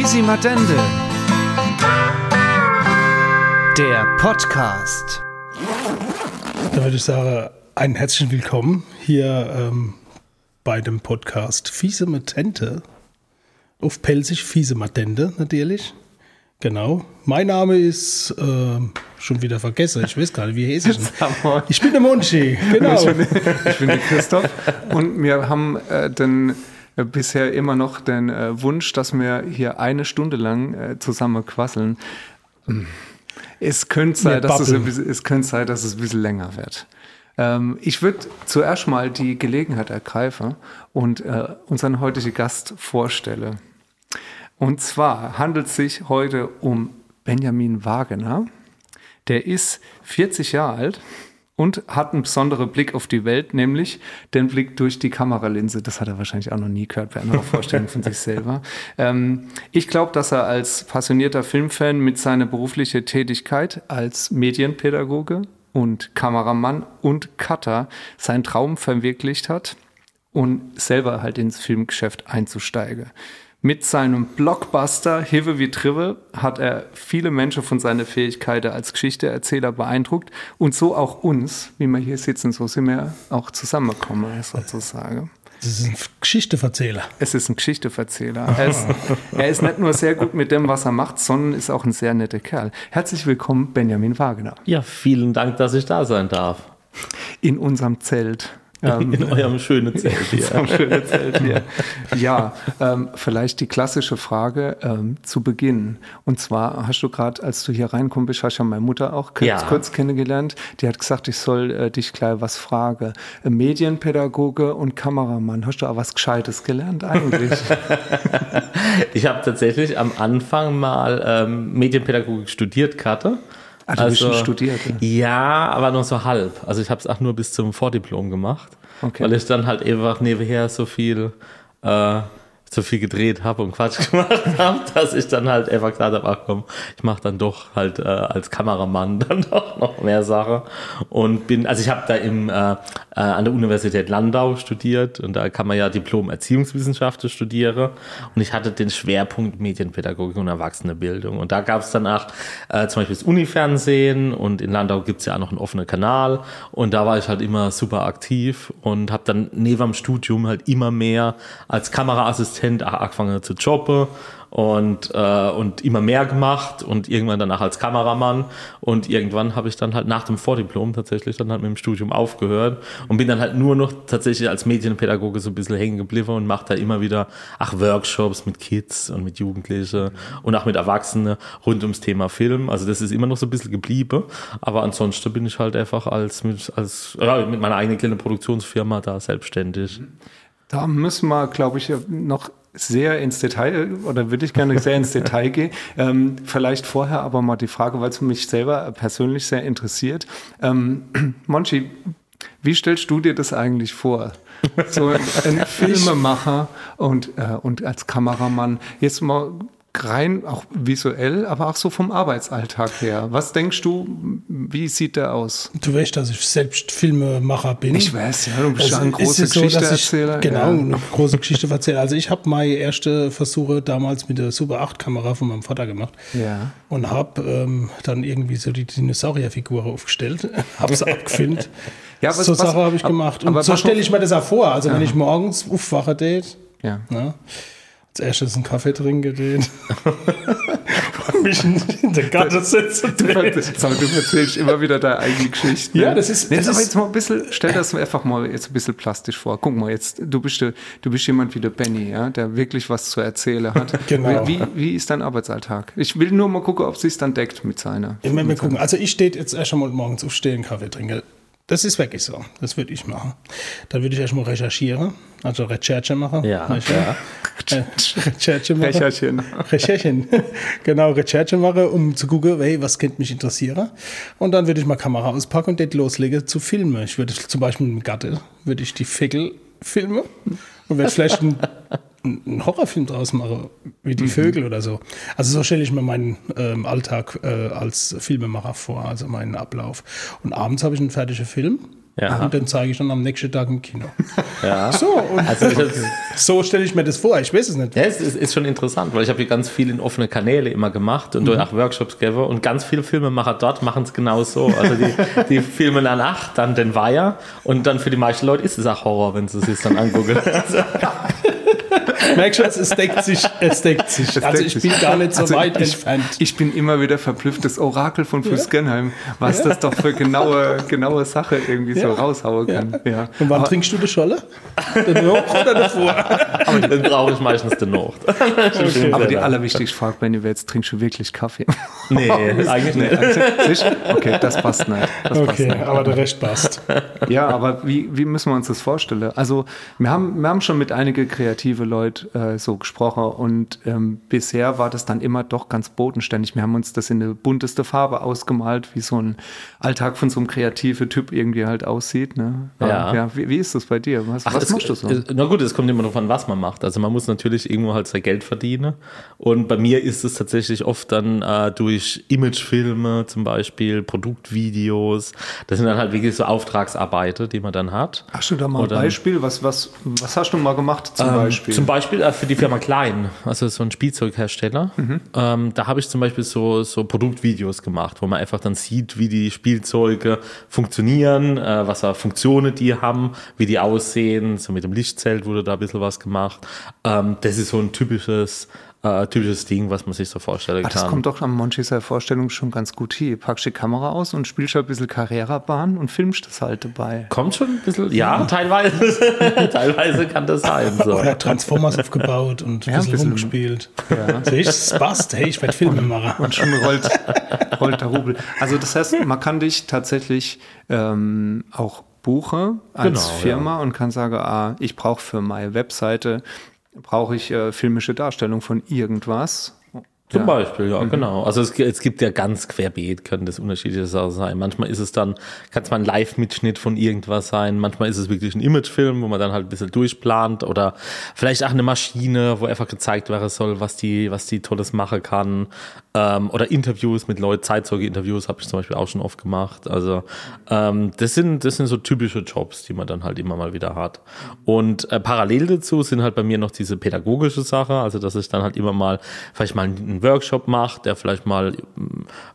Fisimatende. Der Podcast. Da würde ich sagen, einen herzlichen Willkommen hier ähm, bei dem Podcast Fiese Matente. Auf Pelzig Fiese Matente natürlich. Genau. Mein Name ist äh, schon wieder vergessen. Ich weiß gar nicht, wie heißt ich denn? Ich bin der Monchi, genau. Ich bin, ich bin der Christoph und wir haben äh, den bisher immer noch den äh, Wunsch, dass wir hier eine Stunde lang äh, zusammen quasseln. Es könnte sein, dass es, ein bisschen, es könnte sein, dass es ein bisschen länger wird. Ähm, ich würde zuerst mal die Gelegenheit ergreifen und äh, unseren heutigen Gast vorstellen. Und zwar handelt es sich heute um Benjamin Wagener. Der ist 40 Jahre alt und hat einen besonderen Blick auf die Welt, nämlich den Blick durch die Kameralinse. Das hat er wahrscheinlich auch noch nie gehört bei einer Vorstellung von sich selber. Ähm, ich glaube, dass er als passionierter Filmfan mit seiner beruflichen Tätigkeit als Medienpädagoge und Kameramann und Cutter seinen Traum verwirklicht hat und selber halt ins Filmgeschäft einzusteigen. Mit seinem Blockbuster Hive wie Trive hat er viele Menschen von seiner Fähigkeit als Geschichteerzähler beeindruckt und so auch uns, wie wir hier sitzen, so sind wir auch zusammengekommen, sozusagen. Das ist ein Geschichteverzähler. Es ist ein Geschichteverzähler. Er ist, er ist nicht nur sehr gut mit dem, was er macht, sondern ist auch ein sehr netter Kerl. Herzlich willkommen, Benjamin Wagner. Ja, vielen Dank, dass ich da sein darf. In unserem Zelt. Ähm, in eurem schönen Zelt hier. schönen Zelt hier. Ja, ähm, vielleicht die klassische Frage ähm, zu Beginn. Und zwar hast du gerade, als du hier reinkommst, bist, hast ja meine Mutter auch kurz, ja. kurz kennengelernt. Die hat gesagt, ich soll äh, dich gleich was fragen. Äh, Medienpädagoge und Kameramann. Hast du auch was Gescheites gelernt eigentlich? ich habe tatsächlich am Anfang mal ähm, Medienpädagogik studiert, Karte. Ah, du also, bist studiert. Ja. ja, aber nur so halb. Also ich habe es auch nur bis zum Vordiplom gemacht, okay. weil ich dann halt einfach nebenher so viel äh, so viel gedreht habe und Quatsch gemacht habe, dass ich dann halt einfach gesagt habe, ach komm, ich mache dann doch halt äh, als Kameramann dann doch noch mehr Sache. Und bin, also ich habe da im, äh, äh, an der Universität Landau studiert und da kann man ja Diplom Erziehungswissenschaften studieren und ich hatte den Schwerpunkt Medienpädagogik und Erwachsenenbildung. Und da gab es danach äh, zum Beispiel das Unifernsehen und in Landau gibt's ja auch noch einen offenen Kanal. Und da war ich halt immer super aktiv und habe dann neben dem Studium halt immer mehr als Kameraassistent Assistent angefangen zu jobben und, äh, und immer mehr gemacht und irgendwann danach als Kameramann und irgendwann habe ich dann halt nach dem Vordiplom tatsächlich dann halt mit dem Studium aufgehört und bin dann halt nur noch tatsächlich als Medienpädagoge so ein bisschen hängen geblieben und mache da immer wieder ach Workshops mit Kids und mit Jugendlichen und auch mit Erwachsenen rund ums Thema Film. Also das ist immer noch so ein bisschen geblieben, aber ansonsten bin ich halt einfach als, als ja, mit meiner eigenen kleinen Produktionsfirma da selbstständig. Da müssen wir, glaube ich, noch sehr ins Detail oder würde ich gerne sehr ins Detail gehen. Ähm, vielleicht vorher aber mal die Frage, weil es mich selber persönlich sehr interessiert. Ähm, Monchi, wie stellst du dir das eigentlich vor? So ein, ein Filmemacher und, äh, und als Kameramann. Jetzt mal rein auch visuell, aber auch so vom Arbeitsalltag her. Was denkst du, wie sieht der aus? Du weißt, dass ich selbst Filmemacher bin. Ich weiß, ja, du bist also ein großer Geschichteerzähler. So, genau, ja. eine große Geschichte erzählen. Also ich habe meine erste Versuche damals mit der Super 8 Kamera von meinem Vater gemacht. Ja. Und habe ähm, dann irgendwie so die Dinosaurierfigur aufgestellt, habe es abgefilmt. ja, was, so Sache habe ich gemacht. Und so stelle ich mir das auch vor. Also ja. wenn ich morgens aufwache, Date, ja. Ne, erstes einen Kaffee trinken den. mich in der Garten sitzen. Du, du erzählst immer wieder deine eigene Geschichte. Ne? Ja, das ist. Jetzt aber jetzt mal ein bisschen, stell das einfach mal jetzt ein bisschen plastisch vor. Guck mal, jetzt, du bist, du bist jemand wie der Benny, ja, der wirklich was zu erzählen hat. genau. Wie, wie ist dein Arbeitsalltag? Ich will nur mal gucken, ob sie es dann deckt mit seiner. Immer mal gucken. Also ich stehe jetzt erst einmal morgens aufstehen, Kaffee trinken das ist wirklich so. Das würde ich machen. Dann würde ich erstmal recherchieren, also Recherche machen. Ja, ja. Äh, Recherche machen. Recherchen. Recherchen. genau, Recherche machen, um zu gucken, hey, was könnte mich interessieren. Und dann würde ich mal Kamera auspacken und dort loslegen zu filmen. Ich würde zum Beispiel mit dem Gatte, würde ich die Fickel filmen und würde vielleicht ein einen Horrorfilm draus mache, wie die mhm. Vögel oder so. Also so stelle ich mir meinen ähm, Alltag äh, als Filmemacher vor, also meinen Ablauf. Und abends habe ich einen fertigen Film. Ja. Und den zeige ich dann am nächsten Tag im Kino. Ja. So, und Also so stelle ich mir das vor. Ich weiß es nicht. ja, es ist, ist schon interessant, weil ich habe hier ganz viel in offene Kanäle immer gemacht und dort auch Workshops gebe und ganz viele Filmemacher dort machen es genau so. Also die, die filmen dann acht, dann den Weiher und dann für die meisten Leute ist es auch Horror, wenn sie es sich dann angucken. Merkst du, es deckt sich. Es deckt sich. Das also deckt ich sich. bin gar nicht so Also weit ich, entfernt. Ich bin immer wieder verblüfft, das Orakel von Fuskenheim, was das doch für genaue, genaue Sache irgendwie so Ja. raushauen kann. Ja. Und wann Aber- trinkst du die Scholle? Danach oder davor? aber dann brauche ich meistens den Nacht. Aber die allerwichtigste Frage, Benny, wer jetzt trinkst du wirklich Kaffee? Nee, eigentlich Nee, nicht. Okay, das passt nicht. Das passt Okay, nicht. aber der Rest passt. Ja, aber wie, wie müssen wir uns das vorstellen? Also wir haben, wir haben schon mit einigen kreative Leuten äh, so gesprochen und ähm, bisher war das dann immer doch ganz bodenständig. Wir haben uns das in eine bunteste Farbe ausgemalt, wie so ein Alltag von so einem kreativen Typ irgendwie halt aussieht. Ne? Ja. ja wie, wie ist das bei dir? Was, was es- machst du so? Na gut, es kommt immer davon, was man macht. Also man muss natürlich irgendwo halt sein Geld verdienen. Und bei mir ist es tatsächlich oft dann äh, durch Imagefilme zum Beispiel, Produktvideos. Das sind dann halt wirklich so Auftragsarbeiten, die man dann hat. Hast du da mal ein Oder- Beispiel? Was, was, was hast du mal gemacht zum Ähm, Beispiel? Zum Beispiel äh, für die Firma Klein, also so ein Spielzeughersteller. Mhm. Ähm, da habe ich zum Beispiel so, so Produktvideos gemacht, wo man einfach dann sieht, wie die Spielzeuge funktionieren, äh, was für Funktionen die haben, wie die aussehen. So mit dem Lichtzelt wurde da ein bisschen was gemacht. Ähm, das ist so ein typisches, äh, typisches Ding, was man sich so vorstellen Ah, kann. das kommt doch an Monchis Vorstellung schon ganz gut hier. Packst die Kamera aus und spielst ein bisschen Carrera-Bahn und filmst das halt dabei. Kommt schon ein bisschen, ja, teilweise, teilweise kann das sein. So. Oder Transformers aufgebaut und Ja, ein ein bisschen bisschen. rumgespielt. Ja. Siehst es passt. Hey, ich werde Filme machen. Und schon rollt, rollt der Rubel. Also das heißt, man kann dich tatsächlich ähm, auch buchen als Genau, Firma und kann sagen, ah, ich brauche für meine Webseite, brauche ich äh, filmische Darstellung von irgendwas. Zum Ja. Beispiel, ja, genau. Also es, es gibt ja ganz querbeet, können das unterschiedliche Sachen sein. Manchmal ist es dann, kann es mal ein Live-Mitschnitt von irgendwas sein. Manchmal ist es wirklich ein Imagefilm, wo man dann halt ein bisschen durchplant oder vielleicht auch eine Maschine, wo einfach gezeigt werden soll, was die, was die Tolles machen kann. Ähm, oder Interviews mit Leuten, Zeitzeuge-Interviews habe ich zum Beispiel auch schon oft gemacht. Also ähm, das sind, das sind so typische Jobs, die man dann halt immer mal wieder hat. Und äh, parallel dazu sind halt bei mir noch diese pädagogische Sache, also dass ich dann halt immer mal vielleicht mal einen Workshop mache, der vielleicht mal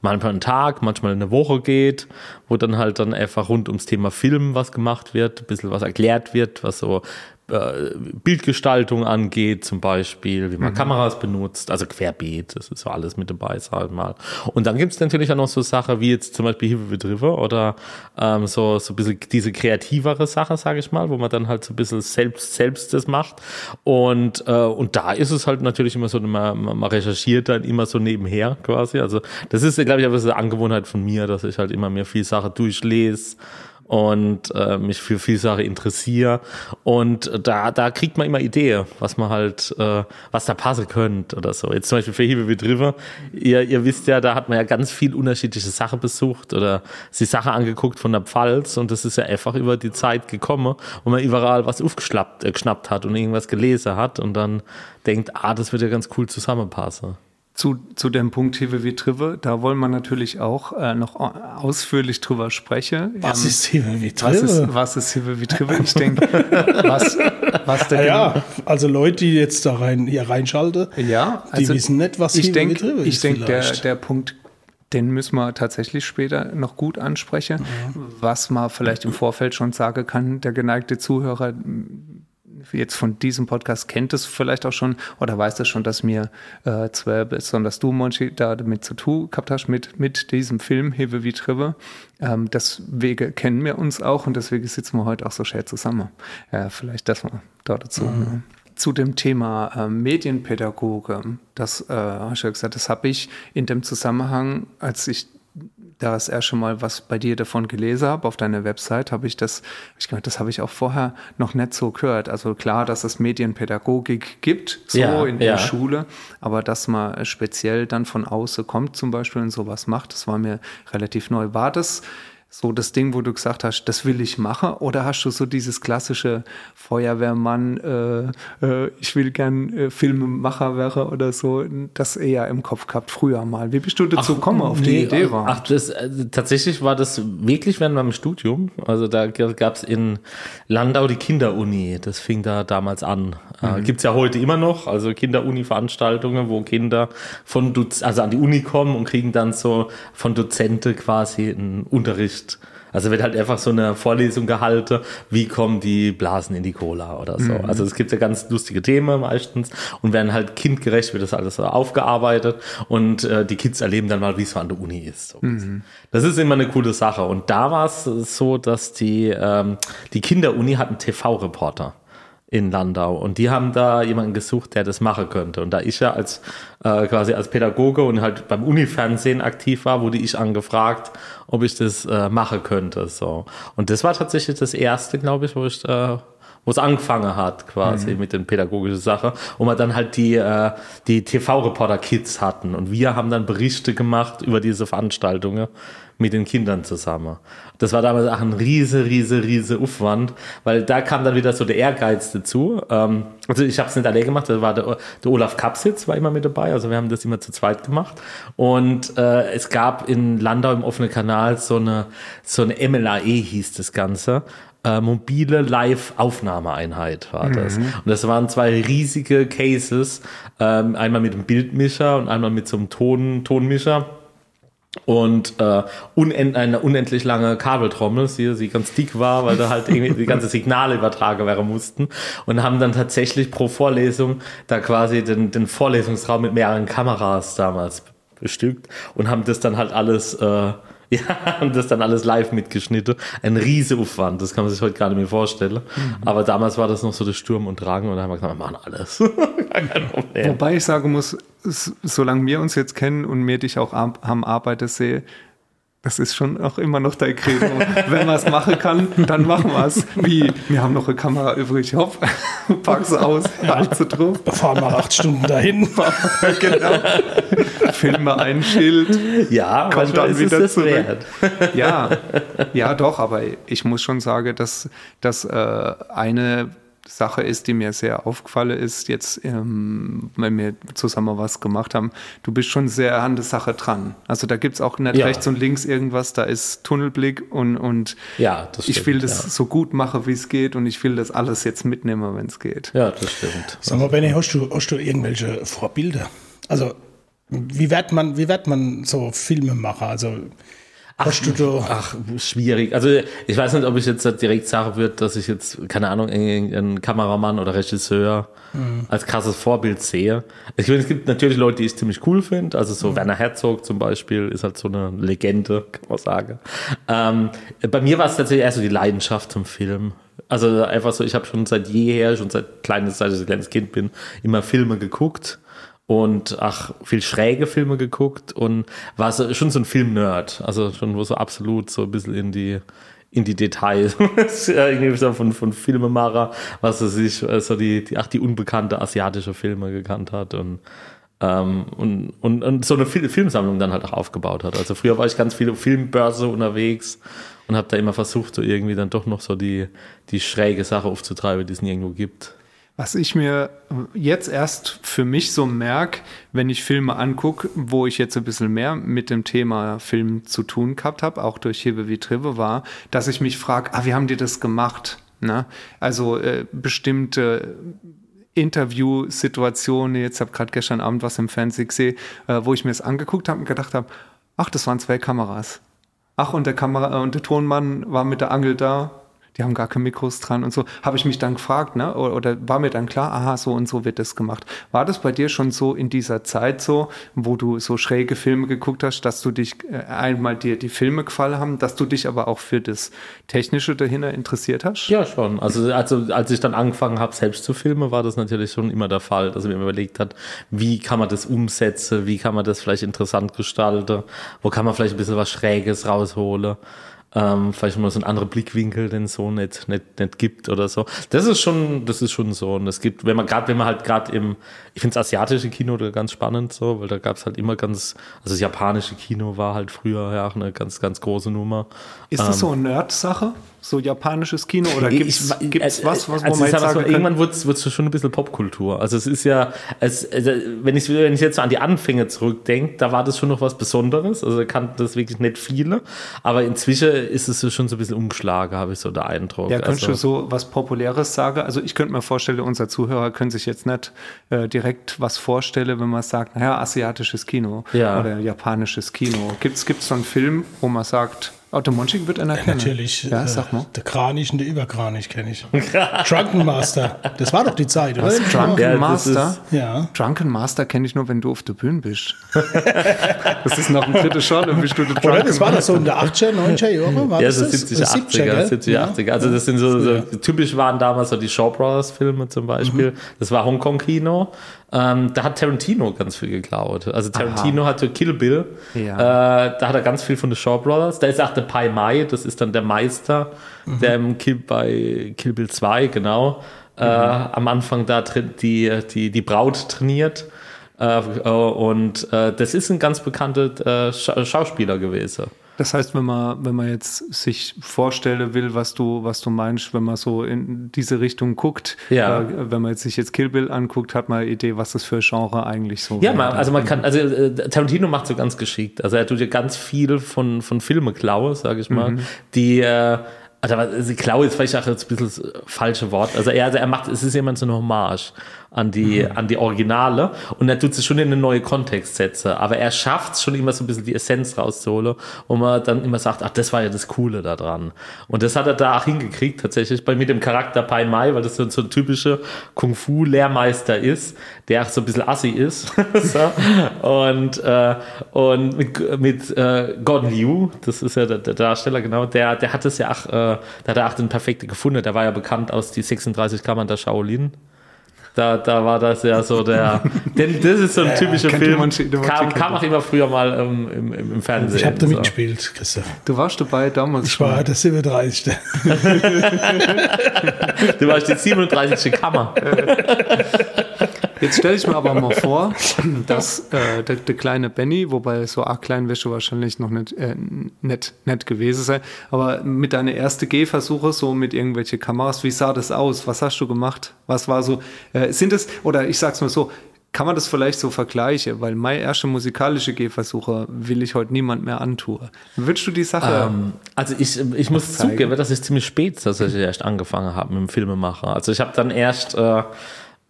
manchmal einen Tag, manchmal eine Woche geht, wo dann halt dann einfach rund ums Thema Film was gemacht wird, ein bisschen was erklärt wird, was so Bildgestaltung angeht, zum Beispiel, wie man Kameras benutzt, also querbeet, das ist so alles mit dabei, sag ich mal. Und dann gibt es natürlich auch noch so Sachen wie jetzt zum Beispiel Hilfe River oder ähm, so, so ein bisschen diese kreativere Sache, sage ich mal, wo man dann halt so ein bisschen selbst, selbst das macht. Und, äh, und da ist es halt natürlich immer so, man, man recherchiert dann immer so nebenher quasi. Also das ist, glaube ich, aber so eine Angewohnheit von mir, dass ich halt immer mehr viel Sache durchlese und äh, mich für viel Sache interessiere. Und da, da kriegt man immer Idee, was man halt, äh, was da passen könnte oder so. Jetzt zum Beispiel für River. Ihr, ihr wisst ja, da hat man ja ganz viel unterschiedliche Sachen besucht oder sich Sachen angeguckt von der Pfalz und das ist ja einfach über die Zeit gekommen, wo man überall was aufgeschnappt äh, geschnappt hat und irgendwas gelesen hat und dann denkt, ah, das wird ja ganz cool zusammenpassen. Zu, zu dem Punkt wie Trive, da wollen wir natürlich auch äh, noch ausführlich drüber sprechen. Was Ähm, ist wie was ist, Trive? was ist wie Trive? Ich denke, was, was der Ja, also Leute, die jetzt da rein, hier reinschalten, Ja, die wissen nicht, was ich hier denk, wie Trive Ich ist denke, der, der Punkt, den müssen wir tatsächlich später noch gut ansprechen. Was man vielleicht im Vorfeld schon sagen kann, der geneigte Zuhörer jetzt von diesem Podcast kennt es vielleicht auch schon oder weiß es schon, dass mir äh, zwar besonders du, Monchi, da damit zu tun gehabt hast mit, mit diesem Film Hewe wie Trive. Ähm, deswegen kennen wir uns auch und deswegen sitzen wir heute auch so schön zusammen. Ja, vielleicht das mal da dazu. ne? Zu dem Thema äh, Medienpädagoge, das äh, hast du ja gesagt, das habe ich in dem Zusammenhang, als ich da das erste Mal was bei dir davon gelesen habe, auf deiner Website, habe ich das, ich glaube, das habe ich auch vorher noch nicht so gehört. Also klar, dass es Medienpädagogik gibt, so Ja, in der ja. Schule, aber dass man speziell dann von außen kommt zum Beispiel und sowas macht, das war mir relativ neu. War das so das Ding, wo du gesagt hast, das will ich machen? Oder hast du so dieses klassische Feuerwehrmann, äh, äh, ich will gern äh, Filmemacher werden oder so, das eher im Kopf gehabt früher mal? Wie bist du dazu gekommen auf nee, die Idee? War? Ach, das, also, tatsächlich war das wirklich während meinem Studium. Also da gab es in Landau die Kinderuni, das fing da damals an. Äh, mhm. Gibt es ja heute immer noch, also Kinderuni-Veranstaltungen, wo Kinder von Duz also an die Uni kommen und kriegen dann so von Dozente quasi einen Unterricht also wird halt einfach so eine Vorlesung gehalten, wie kommen die Blasen in die Cola oder so. Mhm. Also es gibt ja ganz lustige Themen meistens und werden halt kindgerecht wird das alles aufgearbeitet und äh, die Kids erleben dann mal, wie es so an der Uni ist. So. Mhm. Das ist immer eine coole Sache. Und da war es so, dass die, ähm, die Kinderuni hatten TV-Reporter in Landau. Und die haben da jemanden gesucht, der das machen könnte. Und da ich ja als äh, quasi als Pädagoge und halt beim Unifernsehen aktiv war, wurde ich angefragt, ob ich das äh, machen könnte. So. Und das war tatsächlich das erste, glaube ich, wo ich äh, wo es angefangen hat, quasi mhm. mit den pädagogischen Sachen, wo wir dann halt die, äh, die TV-Reporter-Kids hatten. Und wir haben dann Berichte gemacht über diese Veranstaltungen mit den Kindern zusammen. Das war damals auch ein riese, riese, riese Aufwand, weil da kam dann wieder so der Ehrgeiz dazu. Ähm, also ich habe es nicht alleine gemacht, da war der, der, Olaf Kapsitz war immer mit dabei, also wir haben das immer zu zweit gemacht. Und äh, es gab in Landau im offenen Kanal so eine, so eine MLAE hieß das Ganze. Äh, mobile Live-Aufnahmeeinheit war das. Mhm. Und das waren zwei riesige Cases, ähm, einmal mit einem Bildmischer und einmal mit so einem Ton, Tonmischer und äh, unend, eine unendlich lange Kabeltrommel, die, die ganz dick war, weil da halt irgendwie die ganze Signale übertragen werden mussten. Und haben dann tatsächlich pro Vorlesung da quasi den, den Vorlesungsraum mit mehreren Kameras damals bestückt und haben das dann halt alles äh, ja, und das dann alles live mitgeschnitten. Ein Riesenaufwand, das kann man sich heute gar nicht mehr vorstellen. Mhm. Aber damals war das noch so der Sturm und Drang und dann haben wir gesagt, wir machen alles. Wobei ich sagen muss, solange wir uns jetzt kennen und mir dich auch am Arbeiten sehe, das ist schon auch immer noch dein Credo. Wenn man es machen kann, dann machen wir es. Wie, wir haben noch eine Kamera übrig. Hopp, pack's aus, halt drauf. Fahren wir acht Stunden dahin. genau. Filme ein Schild. Ja, kommt dann wieder zurück. Wert. Ja, ja, doch, aber ich muss schon sagen, dass, dass äh, eine Sache ist, die mir sehr aufgefallen ist, jetzt, ähm, wenn wir zusammen was gemacht haben, du bist schon sehr an der Sache dran. Also da gibt es auch nicht ja. rechts und links irgendwas, da ist Tunnelblick und, und ja, stimmt, ich will das ja. so gut machen, wie es geht und ich will das alles jetzt mitnehmen, wenn es geht. Ja, das stimmt. Sag mal, Benny, hast du, hast du irgendwelche Vorbilder? Also wie wird man, wie wird man so Filmemacher? Also Ach, ach, schwierig. Also ich weiß nicht, ob ich jetzt direkt sagen würde, dass ich jetzt, keine Ahnung, einen Kameramann oder Regisseur mhm. als krasses Vorbild sehe. Ich finde, es gibt natürlich Leute, die ich ziemlich cool finde. Also so mhm. Werner Herzog zum Beispiel ist halt so eine Legende, kann man sagen. Ähm, bei mir war es tatsächlich erst so die Leidenschaft zum Film. Also einfach so, ich habe schon seit jeher, schon seit kleines, seit ich ein kleines Kind bin, immer Filme geguckt und ach, viel schräge Filme geguckt und war so, schon so ein Film-Nerd. Also schon so absolut so ein bisschen in die, in die Details irgendwie so von, von Filmemacher, was er sich so die, die, ach, die unbekannte asiatische Filme gekannt hat und ähm, und, und, und so eine Filmsammlung dann halt auch aufgebaut hat. Also früher war ich ganz viel auf Filmbörse unterwegs und habe da immer versucht, so irgendwie dann doch noch so die, die schräge Sache aufzutreiben, die es nirgendwo gibt. Was ich mir jetzt erst für mich so merke, wenn ich Filme angucke, wo ich jetzt ein bisschen mehr mit dem Thema Film zu tun gehabt habe, auch durch Hebe wie Trive war, dass ich mich frage, ah, wie haben die das gemacht? Ne? Also äh, bestimmte Interviewsituationen, jetzt habe gerade gestern Abend was im Fernsehen gesehen, äh, wo ich mir das angeguckt habe und gedacht habe, ach, das waren zwei Kameras. Ach, und der Kamera und der Tonmann war mit der Angel da die haben gar keine Mikros dran und so. Habe ich mich dann gefragt, ne? Oder, war mir dann klar, aha, so und so wird das gemacht. War das bei dir schon so in dieser Zeit so, wo du so schräge Filme geguckt hast, dass du dich äh, einmal dir die Filme gefallen haben, dass du dich aber auch für das Technische dahinter interessiert hast? Ja, schon. Also, also als ich dann angefangen habe, selbst zu filmen, war das natürlich schon immer der Fall, dass ich mir überlegt hat, wie kann man das umsetzen, wie kann man das vielleicht interessant gestalten, wo kann man vielleicht ein bisschen was Schräges rausholen. Ähm, vielleicht mal so ein anderer Blickwinkel, den es so nicht, nicht, nicht gibt oder so. Das ist schon, das ist schon so. Und es gibt, wenn man gerade, wenn man halt gerade im, ich finde das asiatische Kino da ganz spannend so, weil da gab es halt immer ganz, also das japanische Kino war halt früher ja auch eine ganz, ganz große Nummer. Ist das so eine Nerd-Sache? So japanisches Kino? Oder gibt es äh, was, was also man jetzt sagen so, Irgendwann wird es schon ein bisschen Popkultur. Also es ist ja, es, also wenn, ich, wenn ich jetzt so an die Anfänge zurückdenke, da war das schon noch was Besonderes. Also kannten das wirklich nicht viele. Aber inzwischen ist es schon so ein bisschen umgeschlagen, habe ich so den Eindruck. Ja, könntest also, du so was Populäres sagen? Also ich könnte mir vorstellen, unser Zuhörer können sich jetzt nicht äh, direkt was vorstellen, wenn man sagt, naja, asiatisches Kino ja. oder japanisches Kino. Gibt es so einen Film, wo man sagt, Automonchik wird einer ja, kennen. Natürlich. Ja, äh, sag mal. Der Kranich und der Überkranich kenne ich. Drunken Master. Das war doch die Zeit, oder? Was, Drunken ja, Master? ja. Drunken Master kenne ich nur, wenn du auf der Bühne bist. das ist noch ein dritter Shot, dann bist du der Drunken Oder das war das so in der 80er, 90er Jahre? War ja, so 70er, 80er, 70er, 80er. Also das sind so, so typisch waren damals so die Shaw Brothers Filme zum Beispiel. Mhm. Das war Hongkong Kino. Ähm, da hat Tarantino ganz viel geklaut. Also Tarantino Aha. hatte Kill Bill. Ja. Äh, da hat er ganz viel von den Shaw Brothers. Da ist auch der Pai Mai, das ist dann der Meister, mhm. der im Kill, bei Kill Bill 2, genau, äh, mhm. äh, am Anfang da die, die, die Braut trainiert. Äh, und äh, das ist ein ganz bekannter äh, Schauspieler gewesen. Das heißt, wenn man, wenn man jetzt sich vorstellen will, was du, was du meinst, wenn man so in diese Richtung guckt, ja. äh, wenn man jetzt sich jetzt Kill Bill anguckt, hat man eine Idee, was das für Genre eigentlich so Ja, man, also man kann, also äh, Tarantino macht so ganz geschickt. Also er tut ja ganz viel von, von Filme klaue, sage ich mal, mhm. die äh, also, also Klau ist vielleicht auch jetzt ein bisschen das falsche Wort. Also er, also er macht, es ist jemand so eine Hommage an die, mhm. an die Originale und er tut es schon in eine neue Kontext setzen. Aber er schafft es schon immer so ein bisschen die Essenz rauszuholen, wo man dann immer sagt, ach, das war ja das Coole da dran. Und das hat er da auch hingekriegt, tatsächlich, bei mit dem Charakter Pai Mai, weil das so, so ein typischer Kung-Fu-Lehrmeister ist, der auch so ein bisschen assi ist. so. Und, äh, und mit, mit äh, Gordon Liu, das ist ja der, der, Darsteller, genau, der, der hat es ja auch, äh, der hat er auch den Perfekte gefunden. Der war ja bekannt aus die 36 Kammern der Shaolin. Da, da war das ja so der. Denn das ist so ein typischer ja, Film. Man, kam, kam auch immer früher mal ähm, im, im, Fernsehen. Ich habe da so. mitgespielt, Christoph. Du warst dabei damals. Ich war der 37. du warst die 37. Kammer. Jetzt stelle ich mir aber mal vor, dass äh, der, der, kleine Benny, wobei so arg klein wäre wahrscheinlich noch nicht, äh, nicht, nicht gewesen sein, aber mit deiner ersten Gehversuche, so mit irgendwelchen Kameras, wie sah das aus? Was hast du gemacht? Was war so, äh, sind es, oder ich sag's mal so, kann man das vielleicht so vergleichen? Weil meine erste musikalische Gehversuche will ich heute niemand mehr antun. Würdest du die Sache. Ähm, also ich, ich muss zeigen? zugeben, dass ich ziemlich spät dass ich erst angefangen habe mit dem Filmemacher. Also ich habe dann erst äh,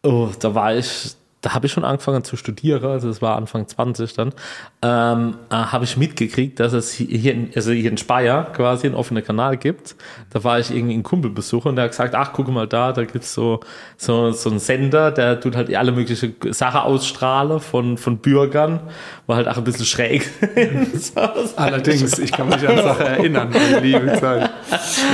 oh, da war ich, da habe ich schon angefangen zu studieren, also das war Anfang 20 dann, ähm, äh, habe ich mitgekriegt, dass es hier in, also hier in Speyer quasi einen offenen Kanal gibt. Da war ich irgendwie einen Kumpel besuchen und der hat gesagt, ach, guck mal da, da gibt's so, so, so einen Sender, der tut halt alle möglichen Sachen ausstrahlen von, von Bürgern, war halt auch ein bisschen schräg. Allerdings, ich kann mich an Sachen erinnern, liebe Zeit.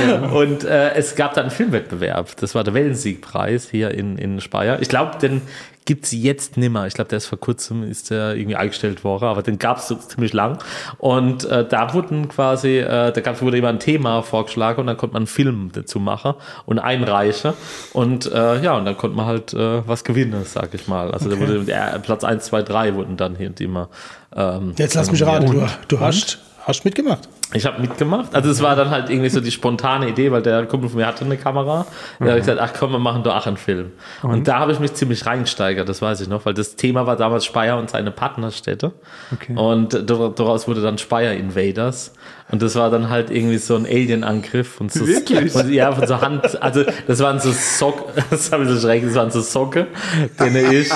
Ja. Und äh, es gab da einen Filmwettbewerb, das war der Wellensiegpreis hier in, in Speyer. Ich glaube, den gibt es jetzt nimmer. Ich glaube, der ist vor kurzem ist der irgendwie eingestellt worden, aber den gab es so ziemlich lang. Und äh, da wurden quasi, äh, da gab, wurde immer ein Thema vorgeschlagen und dann konnte man einen Film dazu machen und einreichen. Und äh, ja, und dann konnte man halt äh, was gewinnen, sag ich mal. Also okay. da wurde der, Platz 1, 2, 3 wurden dann hier und immer. Ähm, Jetzt lass mich raten, du, du hast, hast mitgemacht. Ich habe mitgemacht. Also es war dann halt irgendwie so die spontane Idee, weil der Kumpel von mir hatte eine Kamera. Da mhm. habe ich gesagt, ach komm, wir machen doch auch einen Film. Und, und da habe ich mich ziemlich reingesteigert, das weiß ich noch, weil das Thema war damals Speyer und seine Partnerstädte. Okay. Und daraus wurde dann Speyer Invaders. Und das war dann halt irgendwie so ein Alien-Angriff. Und so, Wirklich? Und, ja, von so Hand, also das waren so Socken, das habe ich so schrecklich, das waren so Socken, denen ich,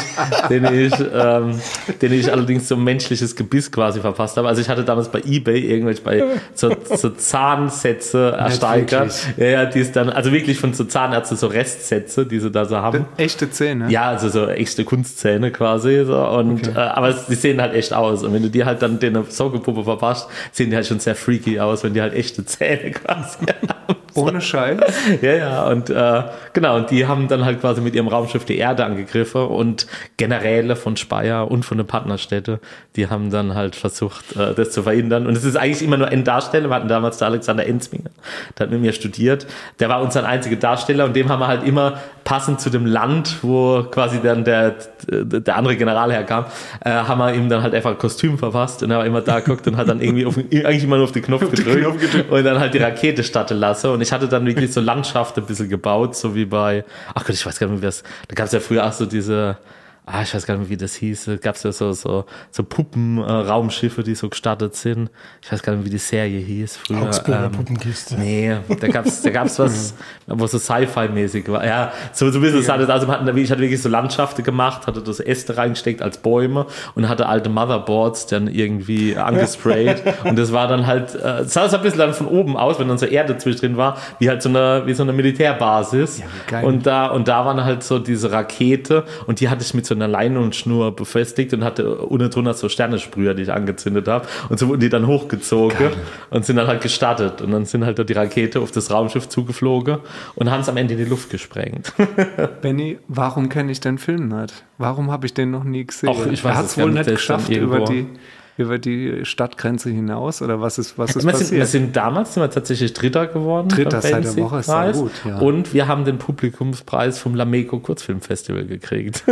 denen ich, ähm, denen ich allerdings so menschliches Gebiss quasi verpasst habe. Also ich hatte damals bei Ebay irgendwelche bei so, so Zahnsätze ersteigert. Ja, ja, die ist dann, also wirklich von so Zahnärzten so Restsätze, die sie da so haben. Echte Zähne? Ja, also so echte Kunstzähne quasi. So. Und, okay. äh, aber die sehen halt echt aus. Und wenn du die halt dann den Sockenpuppe verpasst, sehen die halt schon sehr freaky aus, wenn die halt echte Zähne quasi haben. Ohne Scheiß. ja, ja, und äh, genau, und die haben dann halt quasi mit ihrem Raumschiff die Erde angegriffen und Generäle von Speyer und von der Partnerstädte, die haben dann halt versucht, äh, das zu verhindern. Und es ist eigentlich immer nur ein Darsteller. Wir hatten damals der Alexander Enzminger, der hat mit mir studiert. Der war unser einziger Darsteller und dem haben wir halt immer passend zu dem Land, wo quasi dann der, der andere General herkam, äh, haben wir ihm dann halt einfach ein Kostüm verpasst und er war immer da geguckt und hat dann irgendwie auf, eigentlich immer nur auf den Knopf gedrückt, Knopf gedrückt und dann halt die Rakete starten lassen. Und ich hatte dann wirklich so Landschaft ein bisschen gebaut, so wie bei, ach Gott, ich weiß gar nicht, wie das, da gab es ja früher auch so diese, ah, ich weiß gar nicht mehr, wie das hieß. Gab es ja so, so, so Puppen-Raumschiffe, äh, die so gestartet sind. Ich weiß gar nicht mehr, wie die Serie hieß früher. Augsburger ähm, Puppenkiste. Nee, da gab es da gab's was, wo so Sci-Fi-mäßig war. Ja, so, so ein bisschen ja. also man hat, ich hatte wirklich so Landschaften gemacht, hatte das Äste reingesteckt als Bäume und hatte alte Motherboards dann irgendwie angesprayt. und das war dann halt, äh, sah so ein bisschen dann von oben aus, wenn dann so Erde zwischendrin war, wie halt so eine, wie so eine Militärbasis. Ja. Und da, und da waren halt so diese Rakete und die hatte ich mit so einer Leinenschnur befestigt und hatte unten drunter so Sternensprüher, die ich angezündet habe. Und so wurden die dann hochgezogen Geil. und sind dann halt gestartet. Und dann sind halt die Rakete auf das Raumschiff zugeflogen und haben es am Ende in die Luft gesprengt. Benny, warum kenne ich den Film nicht? Warum habe ich den noch nie gesehen? Och, ich weiß er hat es wohl nicht geschafft über die über die Stadtgrenze hinaus oder was ist, was ist wir passiert? Sind, wir sind damals sind wir tatsächlich Dritter geworden. Dritter seit der Woche ist sehr gut. Ja. Und wir haben den Publikumspreis vom Lameco Kurzfilmfestival gekriegt.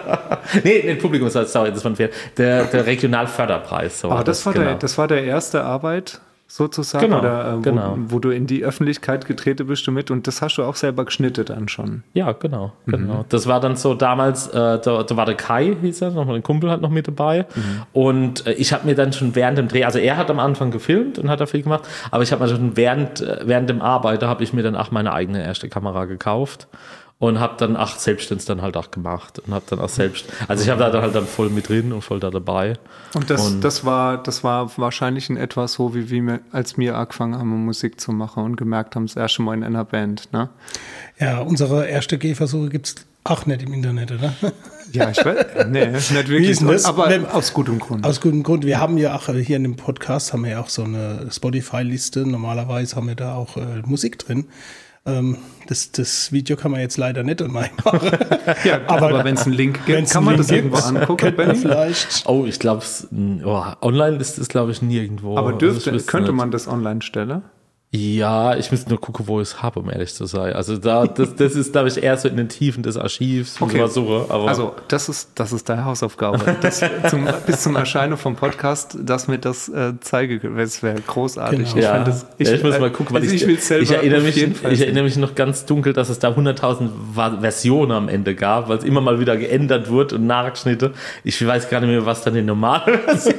nee, den Publikumspreis, sorry, das war ein Fehler. Der, der Regionalförderpreis. So Aber das, das, war genau. der, das war der erste Arbeit sozusagen, genau, oder äh, wo, genau. wo, du in die Öffentlichkeit getreten bist du mit und das hast du auch selber geschnitten dann schon. Ja, genau, mhm. genau. Das war dann so damals, äh, da, da, war der Kai, hieß er, noch ein Kumpel hat noch mit dabei mhm. und äh, ich habe mir dann schon während dem Dreh, also er hat am Anfang gefilmt und hat da viel gemacht, aber ich habe mir schon während, äh, während dem Arbeiten habe ich mir dann auch meine eigene erste Kamera gekauft und habe dann acht selbstständig dann halt auch gemacht und habe dann auch selbst, also ich habe da halt dann voll mit drin und voll da dabei. Und das, und das war, das war wahrscheinlich in etwas so, wie wir, als wir angefangen haben, Musik zu machen und gemerkt haben, das erste Mal in einer Band, ne? Ja, unsere erste Gehversuche gibt es auch nicht im Internet, oder? Ja, ich weiß, nee, nicht wirklich. Wie ist das? Aber ne, aus gutem Grund. Aus gutem Grund. Wir haben ja auch hier in dem Podcast haben wir ja auch so eine Spotify-Liste. Normalerweise haben wir da auch äh, Musik drin. Ähm, das, das Video kann man jetzt leider nicht online machen. ja, aber, aber wenn es einen Link gibt, kann man Link das irgendwo angucken, Benny? Vielleicht. Oh, ich glaube, oh, online ist es, glaube ich, nirgendwo. Aber dürfte, also könnte man das online stellen? Ja, ich müsste nur gucken, wo ich es habe, um ehrlich zu sein. Also da, das, das ist, glaube ich, eher so in den Tiefen des Archivs. Okay. So, also das ist, das ist deine Hausaufgabe. Das zum, bis zum Erscheinen vom Podcast, dass mir das äh, zeige, das wäre großartig. Genau. Ich, ja. das, ich, ja, ich muss mal gucken, weil also ich, ich, ich, erinnere mich, ich erinnere mich noch ganz dunkel, dass es da 100.000 Versionen am Ende gab, weil es immer mal wieder geändert wurde und nachgeschnitten. Ich weiß gar nicht mehr, was dann die normale Version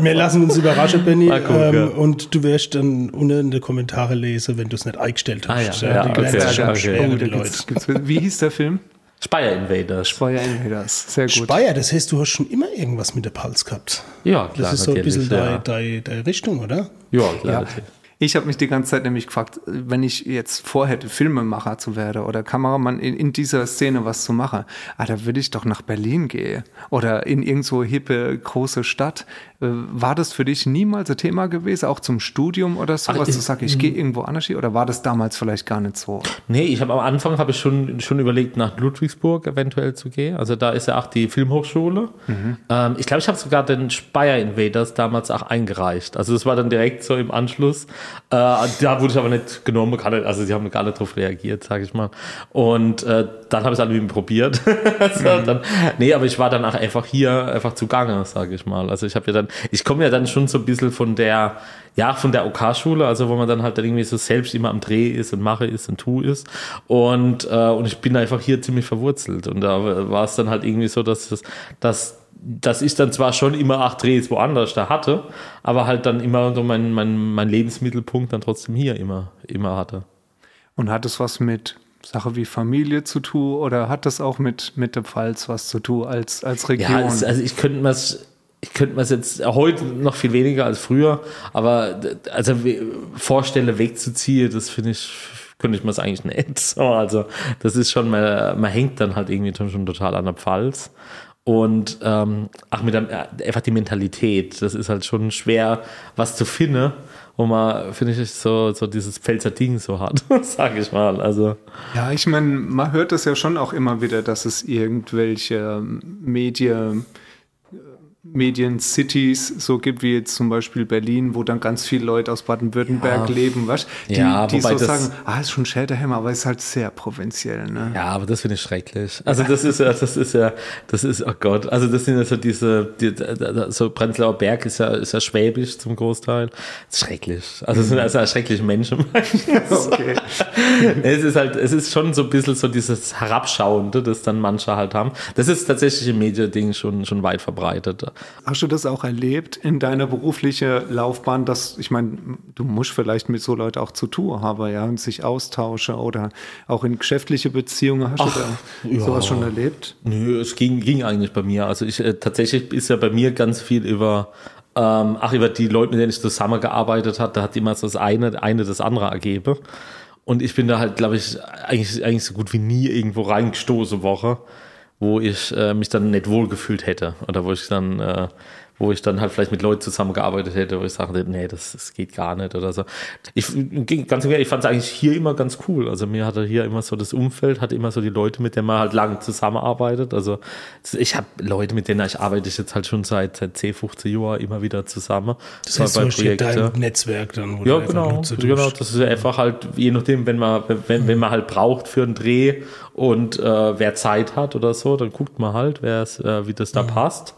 Wir lassen uns überraschen, Benny. Ähm, und du wirst dann unten in die Kommentare lesen, wenn du es nicht eingestellt hast. Ah, ja. Ja, die okay. ja, schon okay. Oh, gibt's, gibt's, wie hieß der Film? Speyer Invaders. Speyer Invaders, sehr gut. Speyer, das heißt, du hast schon immer irgendwas mit der Pulse gehabt. Ja, klar. Das ist so ein bisschen ja. deine, deine Richtung, oder? Ja, klar. Ja. Ich habe mich die ganze Zeit nämlich gefragt, wenn ich jetzt vorhätte, Filmemacher zu werden oder Kameramann in, in dieser Szene was zu machen, ah, da würde ich doch nach Berlin gehen oder in irgendwo hippe große Stadt. Äh, war das für dich niemals ein Thema gewesen, auch zum Studium oder sowas, zu sagen, ich gehe irgendwo anders hin oder war das damals vielleicht gar nicht so? Nee, ich habe am Anfang habe ich schon, schon überlegt, nach Ludwigsburg eventuell zu gehen. Also da ist ja auch die Filmhochschule. Mhm. Ähm, ich glaube, ich habe sogar den Speyer Invaders damals auch eingereicht. Also das war dann direkt so im Anschluss. Äh, da wurde ich aber nicht genommen, also sie haben gar nicht darauf reagiert, sage ich mal. Und äh, dann habe ich es halt mit probiert. also mhm. dann, nee, aber ich war danach einfach hier einfach zugange, sage ich mal. Also ich habe ja dann, ich komme ja dann schon so ein bisschen von der, ja, von der OK-Schule, also wo man dann halt dann irgendwie so selbst immer am Dreh ist und mache ist und tu ist. Und, äh, und ich bin einfach hier ziemlich verwurzelt. Und da war es dann halt irgendwie so, dass, das, dass dass ich dann zwar schon immer acht Drehs woanders da hatte, aber halt dann immer so mein, mein, mein Lebensmittelpunkt dann trotzdem hier immer, immer hatte. Und hat es was mit Sache wie Familie zu tun oder hat das auch mit, mit der Pfalz was zu tun als, als Region? Ja, es, also ich könnte mir ich könnte mir jetzt heute noch viel weniger als früher, aber also vorstelle wegzuziehen, das finde ich, könnte ich mir das eigentlich nicht. So, also das ist schon, man, man hängt dann halt irgendwie schon total an der Pfalz. Und ähm, ach, mit der, einfach die Mentalität, das ist halt schon schwer, was zu finden. Wo man, finde ich, so, so dieses Pfälzer Ding so hat, sage ich mal. Also. Ja, ich meine, man hört das ja schon auch immer wieder, dass es irgendwelche Medien Medien-Cities so gibt, wie jetzt zum Beispiel Berlin, wo dann ganz viele Leute aus Baden-Württemberg ja. leben, was? Die, ja, die so sagen, ah, ist schon Schäderheimer, aber ist halt sehr provinziell, ne? Ja, aber das finde ich schrecklich. Also das ist ja, das ist ja, das ist, oh Gott, also das sind ja so diese, die, so Prenzlauer Berg ist ja, ist ja schwäbisch zum Großteil. Schrecklich. Also es sind also schreckliche Menschen. okay. es ist halt, es ist schon so ein bisschen so dieses Herabschauende, das dann manche halt haben. Das ist tatsächlich im Mediending schon, schon weit verbreitet. Hast du das auch erlebt in deiner beruflichen Laufbahn, dass, ich meine, du musst vielleicht mit so Leuten auch zu tun haben, ja, und sich austauschen oder auch in geschäftliche Beziehungen, hast Ach, du da ja. sowas schon erlebt? Nö, es ging, ging eigentlich bei mir. Also ich, äh, tatsächlich ist ja bei mir ganz viel über ähm, ach, über die Leute, mit denen ich zusammengearbeitet habe, da hat immer so das eine, eine das andere ergeben. Und ich bin da halt, glaube ich, eigentlich, eigentlich so gut wie nie irgendwo reingestoßen Woche wo ich äh, mich dann nicht wohlgefühlt hätte oder wo ich dann äh, wo ich dann halt vielleicht mit Leuten zusammengearbeitet hätte, wo ich sage, nee, das, das geht gar nicht oder so. Ich, ganz ich fand es eigentlich hier immer ganz cool. Also mir hatte hier immer so das Umfeld, hatte immer so die Leute, mit denen man halt lange zusammenarbeitet. Also ich habe Leute, mit denen ich arbeite ich jetzt halt schon seit, seit 10, 15 Jahren immer wieder zusammen. Das heißt, bei Projekten. dein Netzwerk dann. Wo ja, genau. Genau, das ist einfach halt, je nachdem, wenn man, wenn, wenn man halt braucht für einen Dreh und äh, wer Zeit hat oder so, dann guckt man halt, wer äh, wie das da mhm. passt.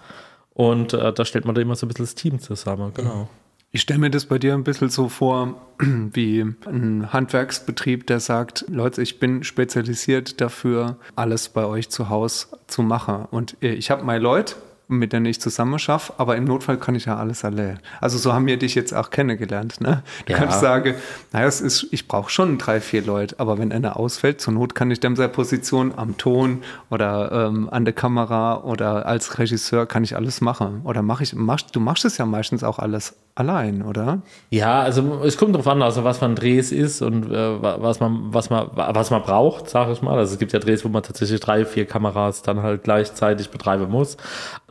Und äh, da stellt man da immer so ein bisschen das Team zusammen, genau. Ich stelle mir das bei dir ein bisschen so vor, wie ein Handwerksbetrieb, der sagt, Leute, ich bin spezialisiert dafür, alles bei euch zu Hause zu machen. Und äh, ich habe meine Leute, mit denen ich zusammen schaffe, aber im Notfall kann ich ja alles allein. Also so haben wir dich jetzt auch kennengelernt. Ne? Du ja. kannst sagen, naja, es ist, ich brauche schon drei, vier Leute, aber wenn einer ausfällt, zur Not kann ich dem seine Position am Ton oder ähm, an der Kamera oder als Regisseur kann ich alles machen. Oder mach ich, mach, du machst es ja meistens auch alles allein, oder? Ja, also es kommt darauf an, also was man Drehs ist und äh, was man, was man, was man braucht, sage ich mal. Also es gibt ja Drehs, wo man tatsächlich drei, vier Kameras dann halt gleichzeitig betreiben muss.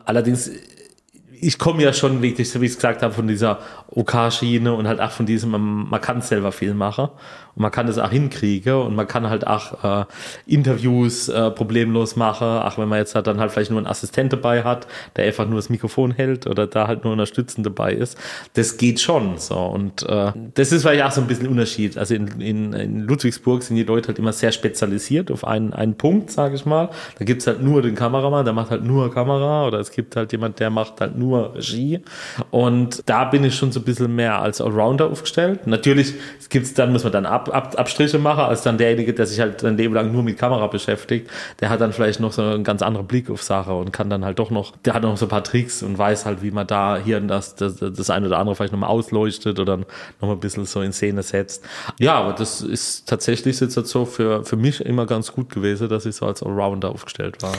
Allerdings, ich komme ja schon wirklich, so wie ich es gesagt habe, von dieser OK-Schiene und halt auch von diesem, man kann selber viel machen. Und man kann das auch hinkriegen und man kann halt auch äh, Interviews äh, problemlos machen, auch wenn man jetzt halt dann halt vielleicht nur einen Assistent dabei hat, der einfach nur das Mikrofon hält oder da halt nur unterstützend dabei ist. Das geht schon so. Und äh, das ist vielleicht auch so ein bisschen Unterschied. Also in, in, in Ludwigsburg sind die Leute halt immer sehr spezialisiert auf einen, einen Punkt, sage ich mal. Da gibt's halt nur den Kameramann, der macht halt nur Kamera oder es gibt halt jemand, der macht halt nur Regie. Und da bin ich schon so ein bisschen mehr als Allrounder aufgestellt. Natürlich gibt's dann, muss man dann ab Ab, Ab, Abstriche mache, als dann derjenige, der sich halt sein Leben lang nur mit Kamera beschäftigt. Der hat dann vielleicht noch so einen ganz anderen Blick auf Sache und kann dann halt doch noch, der hat noch so ein paar Tricks und weiß halt, wie man da hier das, das, das eine oder andere vielleicht nochmal ausleuchtet oder nochmal ein bisschen so in Szene setzt. Ja, aber das ist tatsächlich jetzt so für, für mich immer ganz gut gewesen, dass ich so als Allrounder aufgestellt war.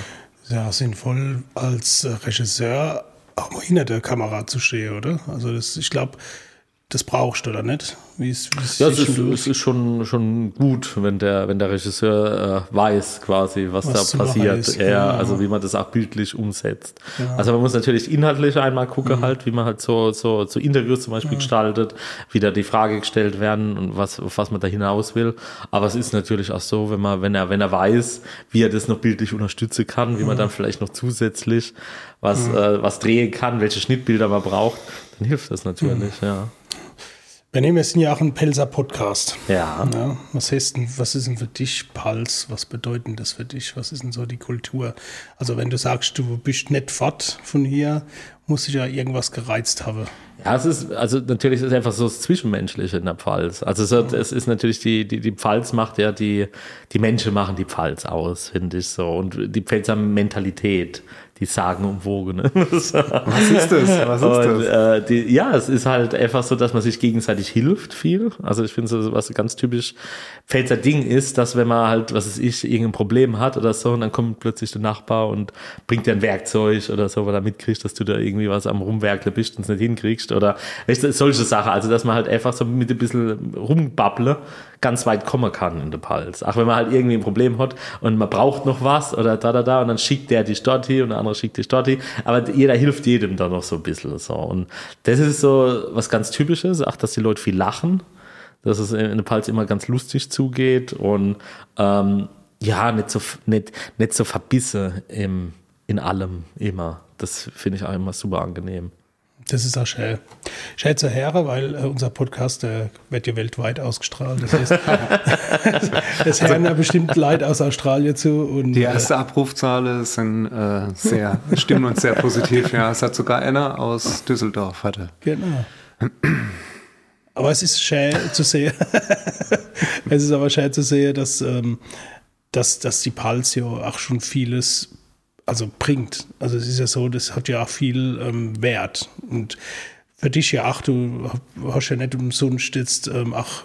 Ja, sinnvoll als Regisseur auch mal hinter der Kamera zu stehen, oder? Also das, ich glaube, das brauchst du oder nicht? Wie ist, wie ist ja, es ist, es ist, schon, schon gut, wenn der, wenn der Regisseur äh, weiß quasi, was, was da passiert. Ja, genau. also wie man das auch bildlich umsetzt. Ja. Also man muss natürlich inhaltlich einmal gucken mhm. halt, wie man halt so, so, so Interviews zum Beispiel ja. gestaltet, wie da die Frage gestellt werden und was, auf was man da hinaus will. Aber es ist natürlich auch so, wenn man, wenn er, wenn er weiß, wie er das noch bildlich unterstützen kann, wie man dann vielleicht noch zusätzlich was, mhm. äh, was drehen kann, welche Schnittbilder man braucht, dann hilft das natürlich, mhm. Ja. Wir nehmen jetzt ja auch einen Pelzer Podcast. Ja. ja. Was heißt denn, was ist denn für dich Pals? Was bedeutet das für dich? Was ist denn so die Kultur? Also wenn du sagst, du bist nicht fort von hier, muss ich ja irgendwas gereizt haben. Ja, es ist, also natürlich ist es einfach so das Zwischenmenschliche in der Pfalz. Also es, hat, es ist natürlich die, die, die Pfalz macht ja die, die Menschen machen die Pfalz aus, finde ich so. Und die Pfälzer Mentalität die sagenumwogene. Was ist das? Was ist und, das? Äh, die, ja, es ist halt einfach so, dass man sich gegenseitig hilft viel. Also ich finde so, was ganz typisch Pfälzer Ding ist, dass wenn man halt, was weiß ich, irgendein Problem hat oder so, und dann kommt plötzlich der Nachbar und bringt dir ein Werkzeug oder so, weil er mitkriegt, dass du da irgendwie was am Rumwerkle bist und es nicht hinkriegst oder weißt du, solche Sachen. Also dass man halt einfach so mit ein bisschen rumbabble ganz weit kommen kann in der Pals. Auch wenn man halt irgendwie ein Problem hat und man braucht noch was oder da, da, da und dann schickt der die Stotti und der andere schickt die Stotti. Aber jeder hilft jedem da noch so ein bisschen. So. Und das ist so was ganz Typisches, auch dass die Leute viel lachen, dass es in der Pals immer ganz lustig zugeht und ähm, ja, nicht so, nicht, nicht so verbisse im, in allem immer. Das finde ich auch immer super angenehm. Das ist auch schön. Schön zu hören, weil äh, unser Podcast der wird ja weltweit ausgestrahlt. Das heißt, das hören ja bestimmt Leute aus Australien zu. Und, Die erste Abrufzahlen sind äh, sehr, stimmen uns sehr positiv. Ja, es hat sogar einer aus Düsseldorf hatte. Genau. Aber es ist schön zu sehen. es ist aber schön zu sehen, dass, ähm, dass, dass die Pals ja auch schon vieles also bringt. Also es ist ja so, das hat ja auch viel ähm, Wert. Und für dich ja auch, du hast ja nicht umsonst jetzt ähm, auch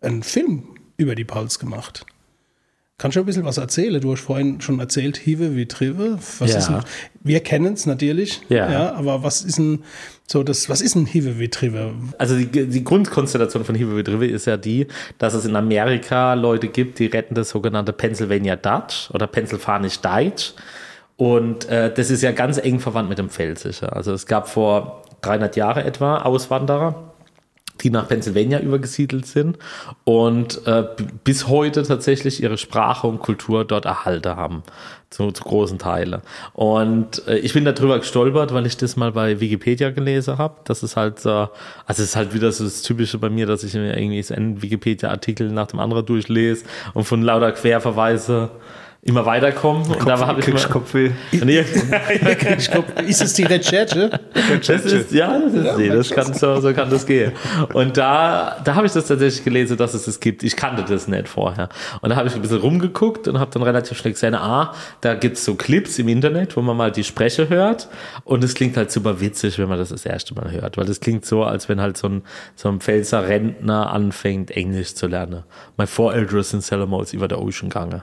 einen Film über die Pals gemacht. Kannst du ein bisschen was erzählen? Du hast vorhin schon erzählt, Hive wie Trive. Was Ja. ist denn, wir kennen es natürlich, Ja. aber was ist denn so das, was ist ein Hive wie Trive? Also die, die Grundkonstellation von Hive with River ist ja die, dass es in Amerika Leute gibt, die retten das sogenannte Pennsylvania Dutch oder Pennsylvanisch Deutsch. Und äh, das ist ja ganz eng verwandt mit dem Pfälzischen. Also es gab vor 300 Jahren etwa Auswanderer, die nach Pennsylvania übergesiedelt sind und äh, bis heute tatsächlich ihre Sprache und Kultur dort erhalten haben, zu, zu großen Teilen. Und äh, ich bin darüber gestolpert, weil ich das mal bei Wikipedia gelesen habe. Das ist halt so, also es ist halt wieder so das Typische bei mir, dass ich mir irgendwie einen Wikipedia-Artikel nach dem anderen durchlese und von lauter Querverweise immer weiterkomme. Und da habe ich kriegst mal, Kopfweh. Nee. Ist es die Recherche? Das ist, ja, das ist sie. Das kann, so, so kann das gehen. Und da, da habe ich das tatsächlich gelesen, dass es das gibt. Ich kannte das nicht vorher. Und da habe ich ein bisschen rumgeguckt und habe dann relativ schnell gesehen, ah, da gibt's so Clips im Internet, wo man mal die Spreche hört. Und es klingt halt super witzig, wenn man das das erste Mal hört. Weil das klingt so, als wenn halt so ein, so ein Pfälzer Rentner anfängt, Englisch zu lernen. Mein Voreltern sind Salamols über der Ocean gegangen.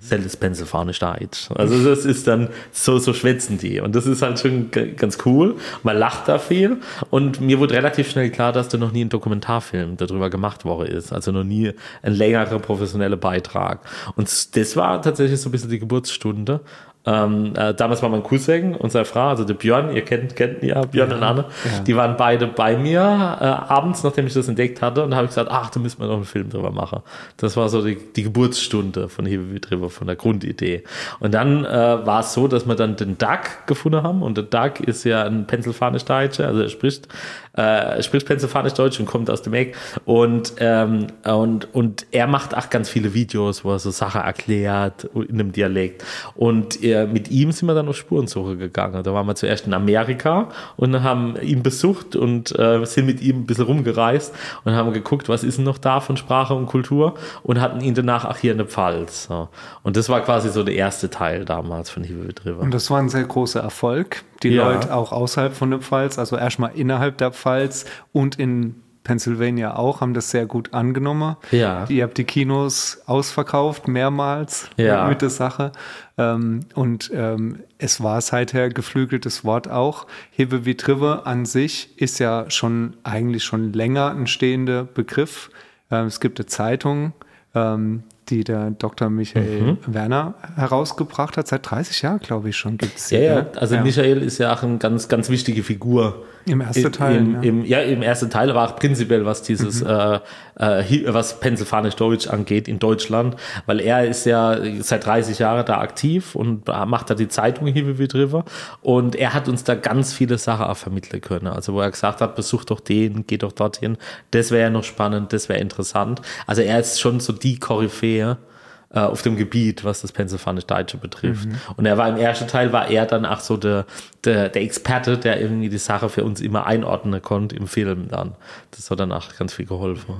Selbst Pennsylvanisch Deutsch. Also das ist dann, so, so schwätzen die. Und das ist halt schon ganz cool. Man lacht da viel. Und mir wurde relativ schnell klar, dass da noch nie ein Dokumentarfilm darüber gemacht worden ist. Also noch nie ein längerer professioneller Beitrag. Und das war tatsächlich so ein bisschen die Geburtsstunde. Ähm, äh, damals war mein Cousin und seine Frau, also der Björn, ihr kennt, kennt ihn ja, Björn und Anne, die waren beide bei mir äh, abends, nachdem ich das entdeckt hatte, und da habe ich gesagt, ach, da müssen wir noch einen Film drüber machen. Das war so die, die Geburtsstunde von Hebe drüber, von der Grundidee. Und dann äh, war es so, dass wir dann den Duck gefunden haben, und der Duck ist ja ein Pennsylvanisch-Deutscher, also er spricht, äh, er spricht Pennsylvanisch-Deutsch und kommt aus dem Eck, und, ähm, und, und er macht auch ganz viele Videos, wo er so Sachen erklärt in einem Dialekt. Und äh, mit ihm sind wir dann auf Spurensuche gegangen. Da waren wir zuerst in Amerika und haben ihn besucht und äh, sind mit ihm ein bisschen rumgereist und haben geguckt, was ist denn noch da von Sprache und Kultur und hatten ihn danach auch hier in der Pfalz. So. Und das war quasi so der erste Teil damals von Hiebe River. Und das war ein sehr großer Erfolg. Die Ja. Leute auch außerhalb von der Pfalz, also erstmal innerhalb der Pfalz und in Pennsylvania auch, haben das sehr gut angenommen. Ja. Ihr habt die Kinos ausverkauft, mehrmals Ja. mit der Sache. Ähm, und ähm, es war seither geflügeltes Wort auch. Hebe wie Trive an sich ist ja schon eigentlich schon länger ein stehender Begriff. Ähm, es gibt eine Zeitung, ähm, die der Dr. Michael Werner herausgebracht hat. Seit 30 Jahren, glaube ich, schon gibt es ja, ja, also Michael ist ja auch eine ganz, ganz wichtige Figur. Im ersten Teil, Im, ja. im, ja, im ersten Teil, aber auch prinzipiell, was dieses, Mhm. äh, äh, was Pennsylvanisch-Deutsch angeht in Deutschland, weil er ist ja seit 30 Jahren da aktiv und macht da die Zeitung Hiebe wie River und er hat uns da ganz viele Sachen auch vermitteln können. Also wo er gesagt hat, besuch doch den, geh doch dorthin, das wäre ja noch spannend, das wäre interessant. Also er ist schon so die Koryphäe, äh, auf dem Gebiet, was das Pennsylvanisch-Deutsche betrifft. Und er war im ersten Teil, war er dann auch so der, der, der Experte, der irgendwie die Sache für uns immer einordnen konnte im Film dann. Das hat dann auch ganz viel geholfen.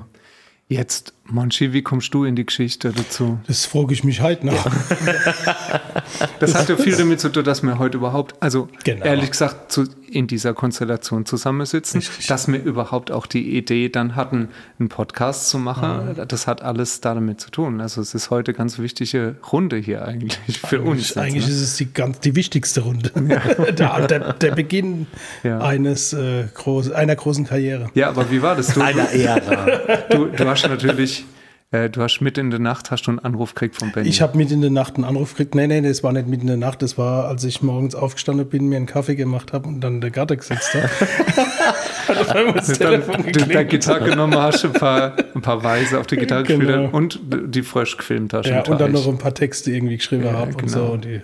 Jetzt, Monchi, wie kommst du in die Geschichte dazu? Das frage ich mich halt noch. Das hat ja viel damit zu tun, dass wir heute überhaupt, also Genau. ehrlich gesagt, zu, in dieser Konstellation zusammensitzen, Richtig. dass wir überhaupt auch die Idee dann hatten, einen Podcast zu machen. Das hat alles damit zu tun. Also es ist heute ganz wichtige Runde hier eigentlich für uns. jetzt, Eigentlich ne? ist es die, ganz, die wichtigste Runde. der, der, der Beginn Ja. eines, äh, groß, einer großen Karriere. Ja, aber wie war das? Du, Einer Ära. du, du hast natürlich äh, du hast mit in der Nacht hast du einen Anruf gekriegt von Benny. Ich habe mit in der Nacht einen Anruf gekriegt. Nee, nee, das war nicht mit in der Nacht. Das war, als ich morgens aufgestanden bin, mir einen Kaffee gemacht habe und dann in der Garten gesetzt habe. Hat dann deine. Gitarre genommen hast, ein paar, ein paar Weise auf die Gitarre gespielt Genau. hast und die Frösch gefilmt hast. Ja, und dann noch ein paar Texte irgendwie geschrieben Ja, habe und genau. so und die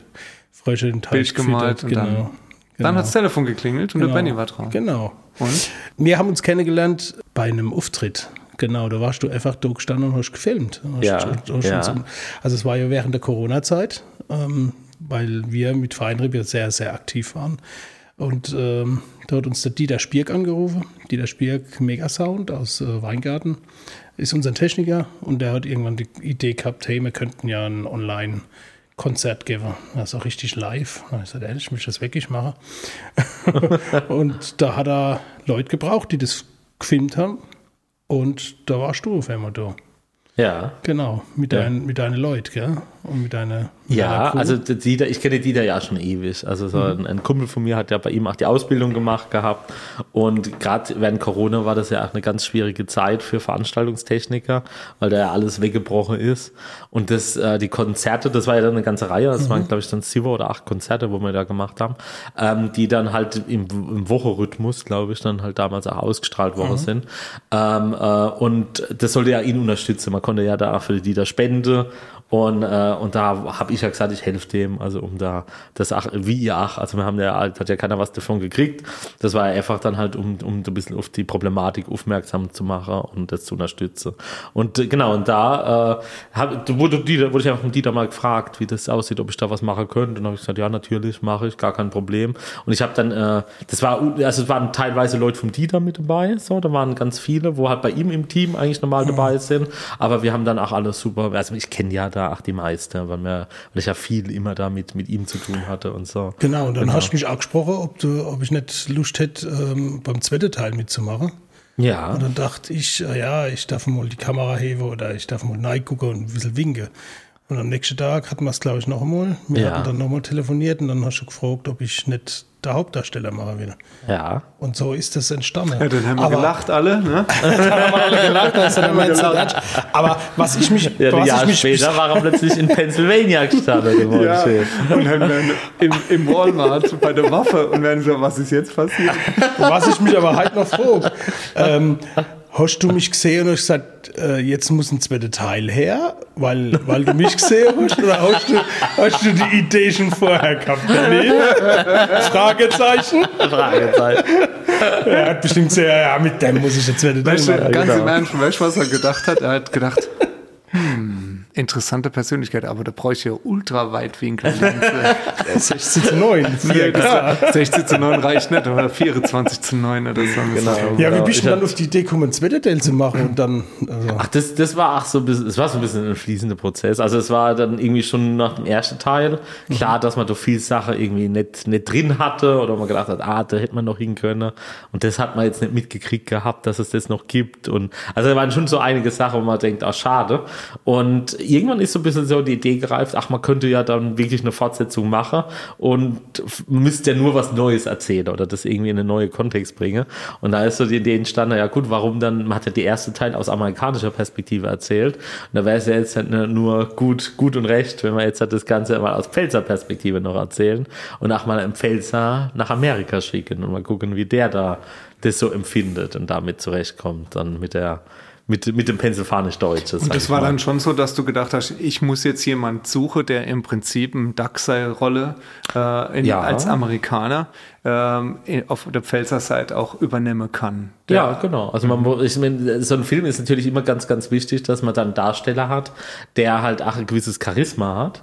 Frösche in den Teich Bild gemalt gefüttert. und dann- Dann hat das Telefon geklingelt und der Benny war dran. Genau. Und? Wir haben uns kennengelernt bei einem Auftritt. Genau, da warst du einfach da gestanden und hast gefilmt. Hast, Ja, hast, hast ja. uns- Also es war ja während der Corona-Zeit, ähm, weil wir mit Feinrieb ja sehr, sehr aktiv waren. Und ähm, da hat uns der Dieter Spierk angerufen. Dieter Spierk, Megasound aus äh, Weingarten, ist unser Techniker und der hat irgendwann die Idee gehabt, hey, wir könnten ja ein Online-Konzert geben. Das ist auch richtig live. Da ich gesagt, ehrlich, ich will das wirklich machen. und da hat er Leute gebraucht, die das gefilmt haben. Und da warst du auf einmal da. Ja. Genau, mit, Ja. deinen, mit deinen Leuten, gell? Und mit deiner. Ja, also Dieter, ich kenne Dieter ja schon ewig. Also so ein, ein Kumpel von mir hat ja bei ihm auch die Ausbildung gemacht gehabt. Und gerade während Corona war das ja auch eine ganz schwierige Zeit für Veranstaltungstechniker, weil da ja alles weggebrochen ist. Und das, äh, die Konzerte, das war ja dann eine ganze Reihe, das waren, glaube ich, dann sieben oder acht Konzerte, wo wir da gemacht haben, ähm, die dann halt im, im Wochenrhythmus, glaube ich, dann halt damals auch ausgestrahlt worden sind. Ähm, äh, und das sollte ja ihn unterstützen. Man konnte ja da auch für die Dieter spenden und, äh, und da habe ich ja gesagt, ich helfe dem, also um da das ach, wie ihr ach, also wir haben ja, hat ja keiner was davon gekriegt. Das war ja einfach dann halt, um, um ein bisschen auf die Problematik aufmerksam zu machen und das zu unterstützen. Und äh, genau, und da äh, hab, wurde, Dieter, wurde ich einfach von Dieter mal gefragt, wie das aussieht, ob ich da was machen könnte. Und dann habe ich gesagt, ja, natürlich mache ich, gar kein Problem. Und ich habe dann, äh, das war, also es waren teilweise Leute vom Dieter mit dabei, so, da waren ganz viele, wo halt bei ihm im Team eigentlich normal dabei sind. Aber wir haben dann auch alles super, also ich kenne ja da auch die meisten, weil, wir, weil ich ja viel immer da mit, ihm zu tun hatte und so. Genau, und dann hast du mich auch gesprochen, ob, du, ob ich nicht Lust hätte, ähm, beim zweiten Teil mitzumachen. Ja. Und dann dachte ich, äh, ja, ich darf mal die Kamera heben oder ich darf mal reingucken und ein bisschen winken. Und am nächsten Tag hatten wir es, glaube ich, noch einmal. Wir Ja. hatten dann nochmal telefoniert und dann hast du gefragt, ob ich nicht der Hauptdarsteller machen will. Ja. Und so ist das entstanden. Ja, dann haben wir Aber- gelacht alle, ne? haben wir alle gelacht, das jetzt ernst. Aber was ich mich, Ja, was Jahr ich mich später war er plötzlich in Pennsylvania gestartet. im Ja, und dann werden im, im Walmart bei der Waffe und werden so, was ist jetzt passiert? Was ich mich aber halt noch frage, ähm, hast du mich gesehen und hast gesagt, äh, jetzt muss ein zweiter Teil her, weil, weil du mich gesehen hast? Oder hast du, hast du die Idee schon vorher gehabt, Benny? Fragezeichen? Fragezeichen. Er hat bestimmt gesagt, ja, mit dem muss ich den zweiten Teil Weißt du, machen. ganz im Ernst, weißt du, was er gedacht hat? Er hat gedacht, hm, interessante Persönlichkeit, aber da bräuchte ich ja ultraweitwinkel 16 zu 9, 4 16 zu 9 reicht nicht, oder 24 zu 9 oder so. Genau. Ja, wie Ja, bist du dann auf die Idee gekommen, Teil zu machen und dann, also, Ach, das, das war auch so ein bisschen, es war so ein bisschen ein fließender Prozess. Also es war dann irgendwie schon nach dem ersten Teil klar, dass man doch viel Sache irgendwie nicht, nicht drin hatte oder man gedacht hat, ah, da hätte man noch hin können. Und das hat man jetzt nicht mitgekriegt gehabt, dass es das noch gibt. Und also da waren schon so einige Sachen, wo man denkt, ah, schade. Und irgendwann ist so ein bisschen so die Idee gereift, ach, man könnte ja dann wirklich eine Fortsetzung machen und müsste ja nur was Neues erzählen oder das irgendwie in einen neuen Kontext bringen. Und da ist so die Idee entstanden, ja gut, warum dann, man hat ja die erste Teil aus amerikanischer Perspektive erzählt. Und da wäre es ja jetzt halt nur gut, gut und recht, wenn wir jetzt halt das Ganze mal aus Pfälzer Perspektive noch erzählen und auch mal einen Pfälzer nach Amerika schicken und mal gucken, wie der da das so empfindet und damit zurechtkommt, dann mit der, mit, mit dem Pennsylvanisch-Deutsches. Und das war dann schon so, dass du gedacht hast, ich muss jetzt jemand suchen, der im Prinzip eine Dachseil-Rolle äh, in- Ja. als Amerikaner ähm, auf der Pfälzer Seite auch übernehmen kann. Der- Ja, genau. Also man, ich meine, so ein Film ist natürlich immer ganz, ganz wichtig, dass man dann einen Darsteller hat, der halt auch ein gewisses Charisma hat.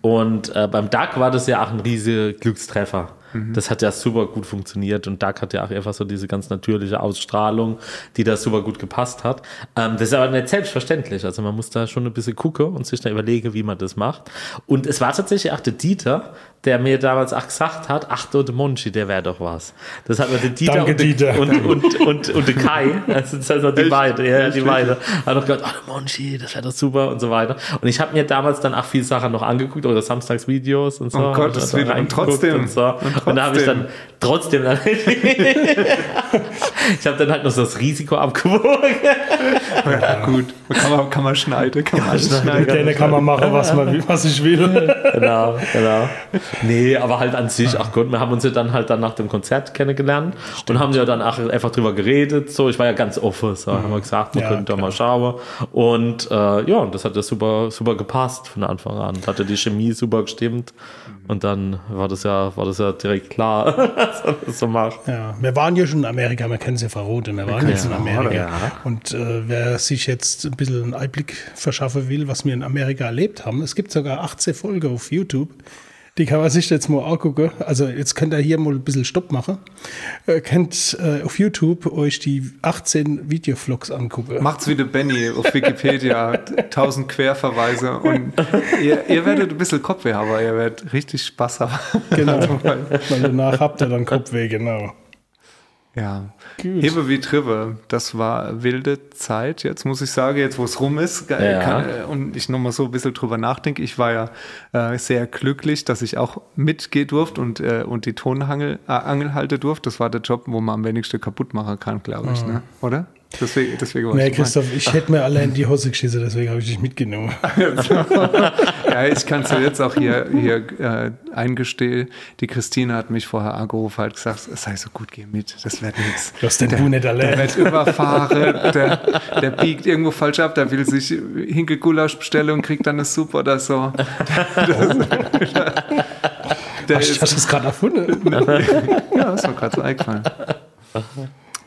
Und äh, beim Duck war das ja auch ein riesiger Glückstreffer. Das hat ja super gut funktioniert und Duck hat ja auch einfach so diese ganz natürliche Ausstrahlung, die da super gut gepasst hat. Ähm, das ist aber nicht selbstverständlich. Also man muss da schon ein bisschen gucken und sich da überlegen, wie man das macht. Und es war tatsächlich auch der Dieter, der mir damals auch gesagt hat, ach du, der Monchi, der wäre doch was. Das hat mir der Dieter, Danke, und, Dieter. Und, und, und, und der Kai, das sind also die beiden, ja, die beiden, hat doch gesagt, ach der Monchi, das wäre doch super und so weiter. Und ich habe mir damals dann auch viele Sachen noch angeguckt, oder Samstagsvideos und so. Gottes Und Willen, und reingeguckt trotzdem. Und, so. Und und, da habe ich trotzdem. dann trotzdem, dann ich habe dann halt noch so das Risiko abgewogen. Ja, gut. Kann man, kann man schneiden, kann man alles schneiden. Mit denen kann man machen, was, man, was ich will. genau, genau. Nee, aber halt an sich, ach Gott, wir haben uns ja dann halt dann nach dem Konzert kennengelernt und haben ja dann auch einfach drüber geredet. So, ich war ja ganz offen, so haben wir gesagt, wir Ja, könnten da mal schauen. Und äh, ja, und das hat ja super, super gepasst von Anfang an. Hatte die Chemie super gestimmt. Und dann war das ja, war das ja direkt klar, dass man das so macht. Ja, wir waren ja schon in Amerika, wir kennen sie ja verroten, wir waren jetzt in Amerika. ja. Und äh, wer sich jetzt ein bisschen einen Einblick verschaffen will, was wir in Amerika erlebt haben, es gibt sogar 18 Folgen auf YouTube. Die kann man sich jetzt mal angucken. Also jetzt könnt ihr hier mal ein bisschen Stopp machen. Äh, könnt äh, auf YouTube euch die 18 Videovlogs angucken. Macht's wie der Benny auf Wikipedia, tausend Querverweise und ihr, ihr werdet ein bisschen Kopfweh haben, aber ihr werdet richtig Spaß haben. Genau. Weil danach habt ihr dann Kopfweh, genau. Ja, Hebe wie Trive, das war wilde Zeit. Jetzt muss ich sagen, jetzt wo es rum ist Ja. kann, äh, und ich nochmal so ein bisschen drüber nachdenke, ich war ja äh, sehr glücklich, dass ich auch mitgehen durfte und, äh, und die Tonangel äh, Angel halten durfte. Das war der Job, wo man am wenigsten kaputt machen kann, glaube ich, ne? oder? Deswegen, deswegen war Nee, ich. Christoph, ich hätte mir alle in die Hose geschissen, deswegen habe ich dich mitgenommen. Ja, ich kann es ja jetzt auch hier, hier äh, eingestehen. Die Christine hat mich vorher angerufen, hat gesagt, es sei so gut, geh mit, das wird nichts. Du hast den Du nicht Der erlebt. wird überfahren, der, der biegt irgendwo falsch ab, der will sich Hinkelgulasch bestellen und kriegt dann eine Suppe oder so. Der Hast, ist, hast du das gerade erfunden? ja, ist mir gerade so eingefallen.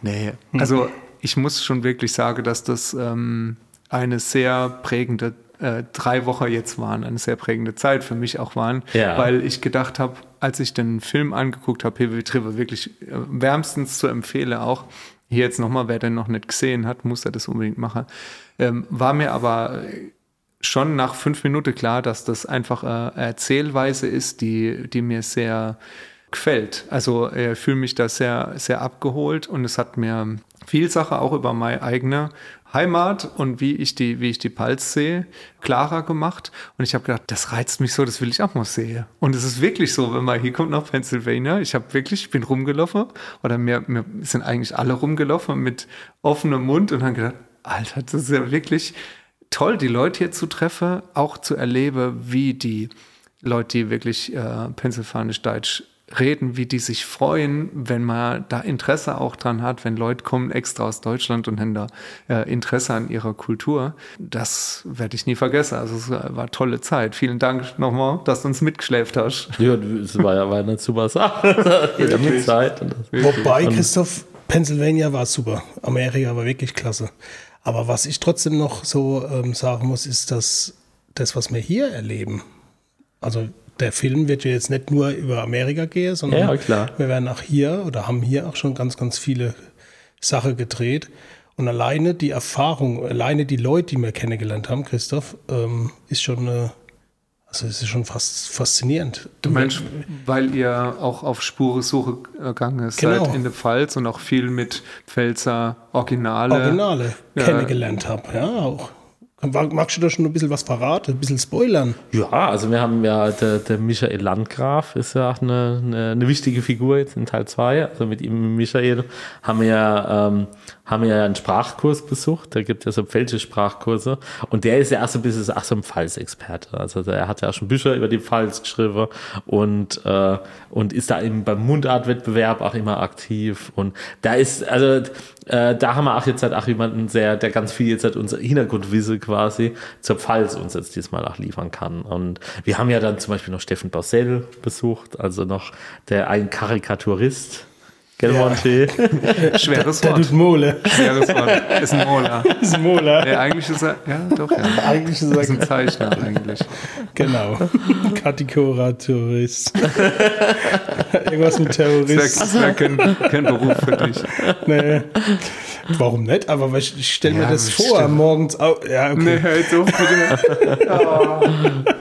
Nee, also ich muss schon wirklich sagen, dass das ähm, eine sehr prägende äh, drei Wochen jetzt waren, eine sehr prägende Zeit für mich auch waren, Ja. weil ich gedacht habe, als ich den Film angeguckt habe, Heavy Triver, wirklich äh, wärmstens zu empfehlen auch, hier jetzt nochmal, wer den noch nicht gesehen hat, muss er das unbedingt machen, ähm, war mir aber schon nach fünf Minuten klar, dass das einfach eine Erzählweise ist, die, die mir sehr gefällt. Also ich fühle mich da sehr, sehr abgeholt und es hat mir viel Sache auch über meine eigene Heimat und wie ich die, wie ich die Palz sehe, klarer gemacht. Und ich habe gedacht, das reizt mich so, das will ich auch mal sehen. Und es ist wirklich so, wenn man hier kommt nach Pennsylvania, ich habe wirklich, ich bin rumgelaufen oder mir, mir sind eigentlich alle rumgelaufen mit offenem Mund und haben gedacht, Alter, das ist ja wirklich toll, die Leute hier zu treffen, auch zu erleben, wie die Leute, die wirklich äh, pennsylvanisch-deutsch reden, wie die sich freuen, wenn man da Interesse auch dran hat, wenn Leute kommen extra aus Deutschland und haben da äh, Interesse an ihrer Kultur. Das werde ich nie vergessen. Also es war eine tolle Zeit. Vielen Dank nochmal, dass du uns mitgeschläft hast. Ja, das war ja war eine super Sache. Mit Zeit. Wobei, Christoph, Pennsylvania war super. Amerika war wirklich klasse. Aber was ich trotzdem noch so ähm, sagen muss, ist, dass das, was wir hier erleben, also der Film wird ja jetzt nicht nur über Amerika gehen, sondern Ja, klar. wir werden auch hier oder haben hier auch schon ganz, ganz viele Sachen gedreht. Und alleine die Erfahrung, alleine die Leute, die wir kennengelernt haben, Christoph, ähm, ist schon eine, also es ist schon fast faszinierend. Du meinst, weil ihr auch auf Spurensuche gegangen Genau. seid in der Pfalz und auch viel mit Pfälzer Originale. Originale Ja. kennengelernt habe, ja auch. Magst du da schon ein bisschen was verraten, ein bisschen spoilern? Ja, also wir haben ja, der, der Michael Landgraf ist ja auch eine, eine, eine wichtige Figur jetzt in Teil 2. Also mit ihm, Michael, haben wir ja, ähm, haben ja einen Sprachkurs besucht. Da gibt es ja so pfälzische Sprachkurse. Und der ist ja auch so ein bisschen auch so ein Pfalz-Experte. Also er hat ja auch schon Bücher über die Pfalz geschrieben und, äh, und ist da eben beim Mundartwettbewerb auch immer aktiv. Und da ist, also äh, da haben wir auch jetzt halt auch jemanden sehr, der ganz viel jetzt halt unser Hintergrundwissen quasi zur Pfalz uns jetzt diesmal auch liefern kann. Und wir haben ja dann zum Beispiel noch Steffen Bausell besucht, also noch der ein Karikaturist. Gell, Ja. Monty? Schweres Der Wort. tut Mole. Schweres Wort. Ist ein Mola. Das ist Mola. Ja, eigentlich ist er, ja, doch, ja. Eigentlich ist Ist ein er, Zeichner eigentlich. genau. Katikora-Tourist. Irgendwas mit Das Terrorist. wäre wär kein, kein Beruf für dich. Nee. Warum nicht? Aber ich, ich stelle mir Ja, das bestimmt. vor, morgens au Ja, okay. Nee, hör jetzt auf bitte.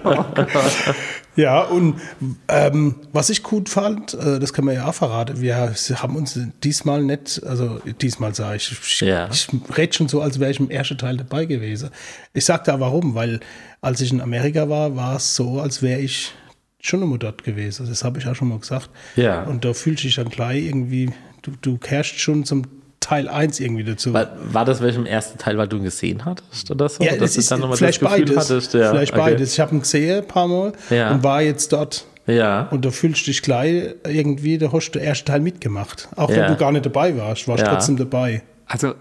Ja, und ähm, was ich gut fand, äh, das kann man ja auch verraten, wir haben uns diesmal nicht, also diesmal sage ich, ich, Ja. ich rede schon so, als wäre ich im ersten Teil dabei gewesen. Ich sag da warum, weil als ich in Amerika war, war es so, als wäre ich schon immer dort gewesen. Das habe ich auch schon mal gesagt. Ja. Und da fühlst du dich dann gleich irgendwie, du, du kehrst schon zum Teil 1 irgendwie dazu. War, war das welchem ersten Teil, weil du ihn gesehen hattest oder so? Ja, Dass ist dann nochmal vielleicht das Gefühl beides. hattest? Ja, vielleicht okay. beides. Ich habe ihn gesehen ein paar Mal Ja. und war jetzt dort. Ja. Und da fühlst du dich gleich irgendwie, da hast du den ersten Teil mitgemacht. Auch wenn Ja. du gar nicht dabei warst, warst Ja. trotzdem dabei. Also,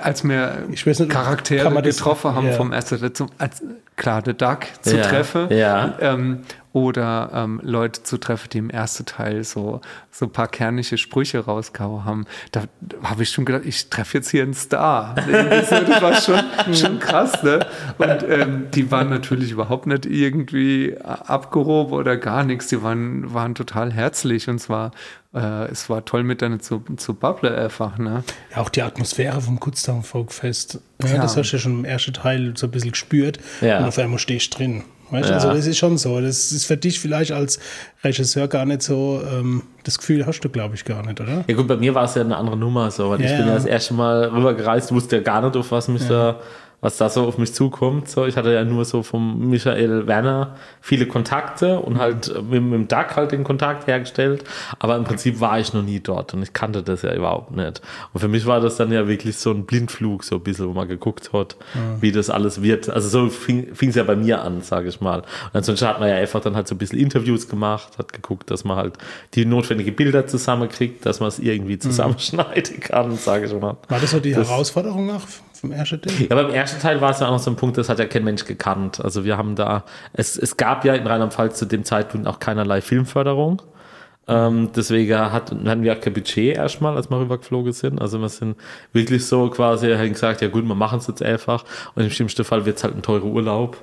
als wir Ich weiß nicht, Charaktere getroffen haben ja. vom ersten Teil als klar, The Duck zu Ja, treffen ja. ähm, oder ähm, Leute zu treffen, die im ersten Teil so, so ein paar kernige Sprüche rausgehauen haben, da habe ich schon gedacht, ich treffe jetzt hier einen Star. Irgendwie so, das war schon, schon krass, ne? Und ähm, die waren natürlich überhaupt nicht irgendwie abgehoben oder gar nichts, die waren, waren total herzlich und zwar äh, es war toll miteinander zu, zu Bubble einfach, ne? Ja, auch die Atmosphäre vom Kutztown Folkfest. Ja, Ja. Das hast du ja schon im ersten Teil so ein bisschen gespürt. Ja. Und auf einmal stehst du drin. Weißt du, Ja. also das ist schon so. Das ist für dich vielleicht als Regisseur gar nicht so, ähm, das Gefühl hast du, glaube ich, gar nicht, oder? Ja gut, bei mir war es ja eine andere Nummer so, weil ich Ja, bin ja ja. das erste Mal rübergereist, wusste ja gar nicht, auf was mich da, was da so auf mich zukommt. So, ich hatte ja nur so vom Michael Werner viele Kontakte und halt äh, mit, mit dem Duck halt den Kontakt hergestellt. Aber im Prinzip war ich noch nie dort und ich kannte das ja überhaupt nicht. Und für mich war das dann ja wirklich so ein Blindflug, so ein bisschen, wo man geguckt hat, wie das alles wird. Also so fing es ja bei mir an, sage ich mal. Und ansonsten hat man ja einfach dann halt so ein bisschen Interviews gemacht, hat geguckt, dass man halt die notwendigen Bilder zusammenkriegt, dass man es irgendwie zusammenschneiden kann, sage ich mal. War das so die Das- Herausforderung auch vom ersten Teil? Ja, beim ersten Teil war es ja auch noch so ein Punkt, das hat ja kein Mensch gekannt. Also wir haben da, es, es gab ja in Rheinland-Pfalz zu dem Zeitpunkt auch keinerlei Filmförderung. Ähm, deswegen hat, hatten wir auch kein Budget erstmal, als wir rübergeflogen sind. Also wir sind wirklich so quasi, haben gesagt, ja gut, wir machen es jetzt einfach. Und im schlimmsten Fall wird es halt ein teurer Urlaub.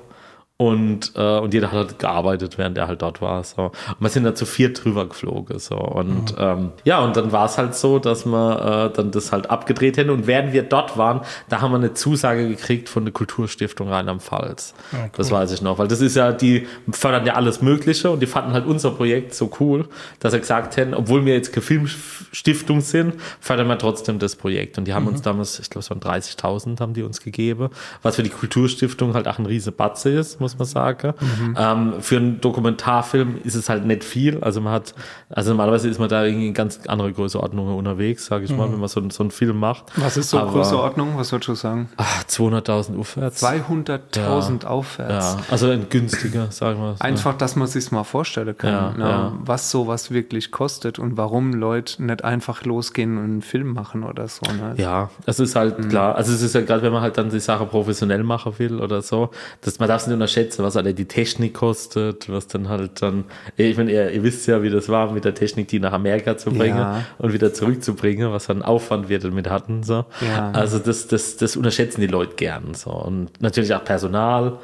Und, äh, und jeder hat halt gearbeitet, während er halt dort war. So. Und wir sind dann zu viert drüber geflogen. So. Und ähm, ja, und dann war es halt so, dass wir äh, dann das halt abgedreht hätten. Und während wir dort waren, da haben wir eine Zusage gekriegt von der Kulturstiftung Rheinland-Pfalz. Das weiß ich noch, weil das ist ja, die fördern ja alles Mögliche und die fanden halt unser Projekt so cool, dass sie gesagt hätten, obwohl wir jetzt keine Filmstiftung sind, fördern wir trotzdem das Projekt. Und die haben uns damals, ich glaube, es waren 30.000 haben die uns gegeben, was für die Kulturstiftung halt auch ein riese Batze ist, muss man sagen. Ähm, für einen Dokumentarfilm ist es halt nicht viel. Also man hat, also normalerweise ist man da irgendwie in ganz andere Größeordnungen unterwegs, sage ich mal, wenn man so, so einen Film macht. Was ist so Aber- Größenordnung? Was würdest du sagen? Ah, 200.000 aufwärts. 200.000 aufwärts. Ja, also ein günstiger, sagen wir. so. Einfach, dass man sich mal vorstellen kann, Ja, ne, ja. was sowas wirklich kostet und warum Leute nicht einfach losgehen und einen Film machen oder so. Ne? Ja, es ist halt klar. Also es ist ja gerade, wenn man halt dann die Sache professionell machen will oder so, dass man darf es nicht unterschätzen, was alle die Technik kostet, was dann halt dann, ich meine, ihr, ihr wisst ja, wie das war, mit der Technik, die nach Amerika zu bringen Ja. und wieder zurückzubringen, was dann Aufwand wir damit hatten. So. Ja. Also das, das, das unterschätzen die Leute gern. So. Und natürlich auch Personal,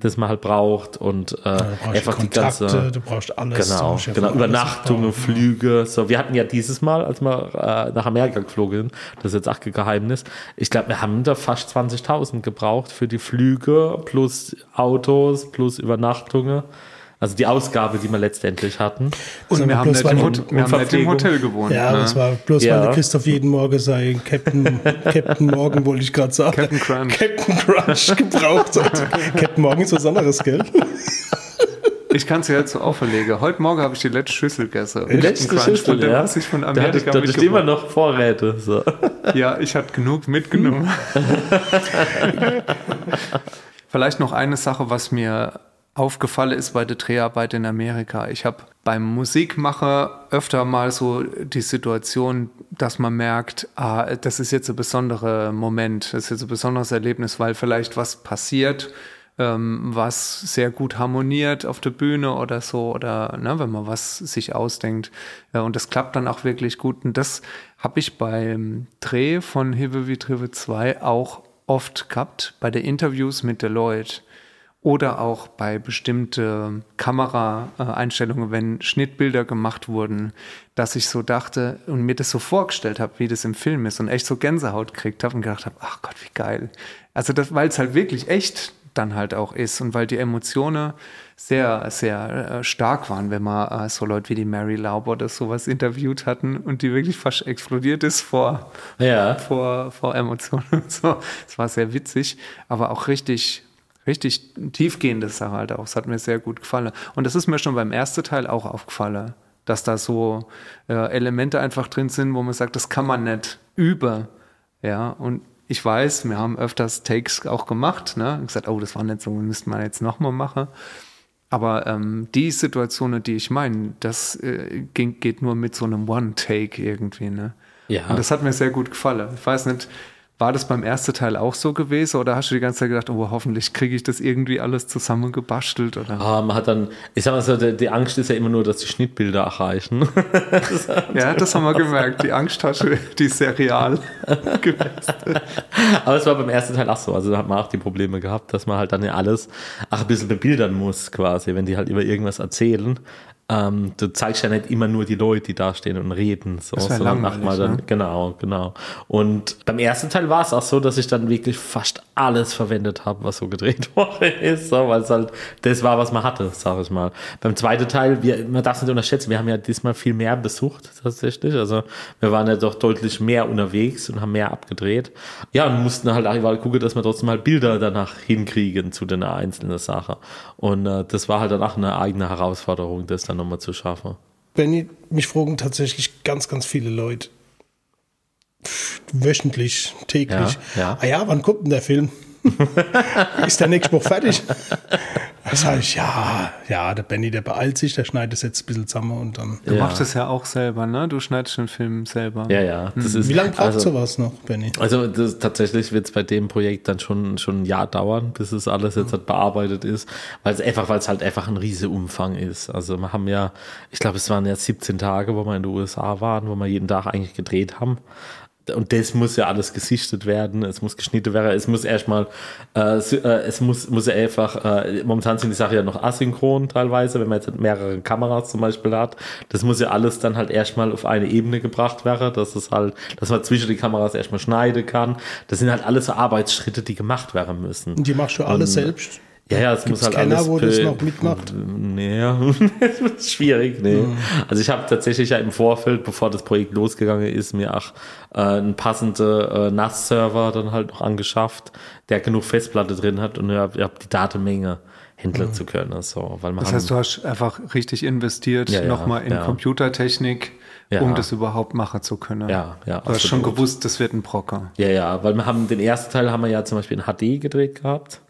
das man halt braucht und äh, Du brauchst einfach die Kontakte, ganze. du brauchst alles. Genau, ja genau. alles Übernachtungen. Flüge. So, wir hatten ja dieses Mal, als wir äh, nach Amerika geflogen sind, das ist jetzt auch kein Geheimnis. Ich glaube, wir haben da fast 20.000 gebraucht für die Flüge plus Autos plus Übernachtungen. Also die Ausgabe, die wir letztendlich hatten. Und Sagen wir haben, nicht im, Hot- wir haben nicht im. Hotel gewohnt. Ja, ne? das war bloß, Ja. weil Christoph jeden Morgen sei Captain, Captain Morgan, wollte ich gerade sagen. Captain Crunch. Captain Crunch gebraucht hat. Captain Morgan ist was anderes, gell? Ich kann es ja jetzt so auferlegen. Heute Morgen habe ich die letzte Schüssel gegessen. Die letzte Crunch, Schüssel, von dem, ja. was ich von Da Amerika da hatte ich immer noch Vorräte. So. Ja, ich hatte genug mitgenommen. Vielleicht noch eine Sache, was mir aufgefallen ist bei der Dreharbeit in Amerika. Ich habe beim Musikmacher öfter mal so die Situation, dass man merkt, ah, das ist jetzt ein besonderer Moment, das ist jetzt ein besonderes Erlebnis, weil vielleicht was passiert, ähm, was sehr gut harmoniert auf der Bühne oder so, oder ne, wenn man was sich ausdenkt. Ja, und das klappt dann auch wirklich gut. Und das habe ich beim Dreh von Hive wie Trive 2 auch oft gehabt, bei den Interviews mit Deloitte oder auch bei bestimmte Kameraeinstellungen, wenn Schnittbilder gemacht wurden, dass ich so dachte und mir das so vorgestellt habe, wie das im Film ist und echt so Gänsehaut gekriegt habe und gedacht habe, ach Gott, wie geil. Also das, weil es halt wirklich echt dann halt auch ist und weil die Emotionen sehr, sehr äh, stark waren, wenn man äh, so Leute wie die Mary Laub oder sowas interviewt hatten und die wirklich fast explodiert ist vor, Ja. vor, vor Emotionen und so. Es war sehr witzig, aber auch richtig, richtig tiefgehende Sache halt auch. Es hat mir sehr gut gefallen. Und das ist mir schon beim ersten Teil auch aufgefallen, dass da so äh, Elemente einfach drin sind, wo man sagt, das kann man nicht über. Ja, und ich weiß, wir haben öfters Takes auch gemacht, ne? Und gesagt, oh, das war nicht so, müssten wir jetzt nochmal machen. Aber ähm, die Situationen, die ich meine, das äh, ging, geht nur mit so einem One-Take irgendwie, ne? Ja. Und das hat mir sehr gut gefallen. Ich weiß nicht, war das beim ersten Teil auch so gewesen oder hast du die ganze Zeit gedacht, oh, hoffentlich kriege ich das irgendwie alles zusammengebastelt oder? Ah, man hat dann, ich sag mal so, die, die Angst ist ja immer nur, dass die Schnittbilder erreichen. Ja, das haben wir gemerkt. Die Angsttasche, die ist sehr real. Aber es war beim ersten Teil auch so. Also da hat man auch die Probleme gehabt, dass man halt dann ja alles auch ein bisschen bebildern muss, quasi, wenn die halt über irgendwas erzählen. Ähm, du zeigst ja nicht immer nur die Leute, die da stehen und reden. So, Das macht langweilig, man dann, ne? Genau, genau. Und beim ersten Teil war es auch so, dass ich dann wirklich fast alles verwendet habe, was so gedreht worden ist, so, weil es halt das war, was man hatte, sag ich mal. Beim zweiten Teil, wir, man darf es nicht unterschätzen, wir haben ja diesmal viel mehr besucht, tatsächlich. Also wir waren ja doch deutlich mehr unterwegs und haben mehr abgedreht. Ja, und mussten halt auch gucken, dass wir trotzdem halt Bilder danach hinkriegen zu den einzelnen Sachen. Und äh, das war halt dann auch eine eigene Herausforderung, das dann nochmal zu schaffen. Benny, mich fragen tatsächlich ganz, ganz viele Leute. Wöchentlich, täglich. Ja, ja. Ah ja, wann kommt denn der Film? ist der nächste Woche fertig? Da sage ich, ja, ja, der Benny, der beeilt sich, der schneidet es jetzt ein bisschen zusammen und dann. Du Ja. machst es ja auch selber, ne? Du schneidest den Film selber. Ja, ja. Das ist, Wie lange braucht also, sowas noch, Benny? Also das, tatsächlich wird es bei dem Projekt dann schon, schon ein Jahr dauern, bis es alles jetzt halt bearbeitet ist, weil es einfach, weil es halt einfach ein riese Umfang ist. Also wir haben ja, ich glaube, es waren ja 17 Tage, wo wir in den USA waren, wo wir jeden Tag eigentlich gedreht haben. Und das muss ja alles gesichtet werden, es muss geschnitten werden, es muss erstmal, äh, äh, es muss, muss ja einfach, äh, momentan sind die Sachen ja noch asynchron teilweise, wenn man jetzt mehrere Kameras zum Beispiel hat. Das muss ja alles dann halt erstmal auf eine Ebene gebracht werden, dass es halt, dass man zwischen die Kameras erstmal schneiden kann. Das sind halt alles so Arbeitsschritte, die gemacht werden müssen. Und die machst du alles selbst? Ja, ja, es Gibt's muss halt keiner, alles. wo das noch mitmacht? Nee, ja. das ist schwierig, nee. Also ich habe tatsächlich ja im Vorfeld, bevor das Projekt losgegangen ist, mir auch äh, einen passenden äh, NAS-Server dann halt noch angeschafft, der genug Festplatte drin hat und ich habe hab die Datenmenge handeln zu können. So, weil man Das heißt, du hast einfach richtig investiert, Ja, nochmal in ja. Computertechnik, Ja. um das überhaupt machen zu können. Ja, ja, Du hast schon gewusst, das wird ein Brocker. Ja, ja, weil wir haben den ersten Teil haben wir ja zum Beispiel in HD gedreht gehabt.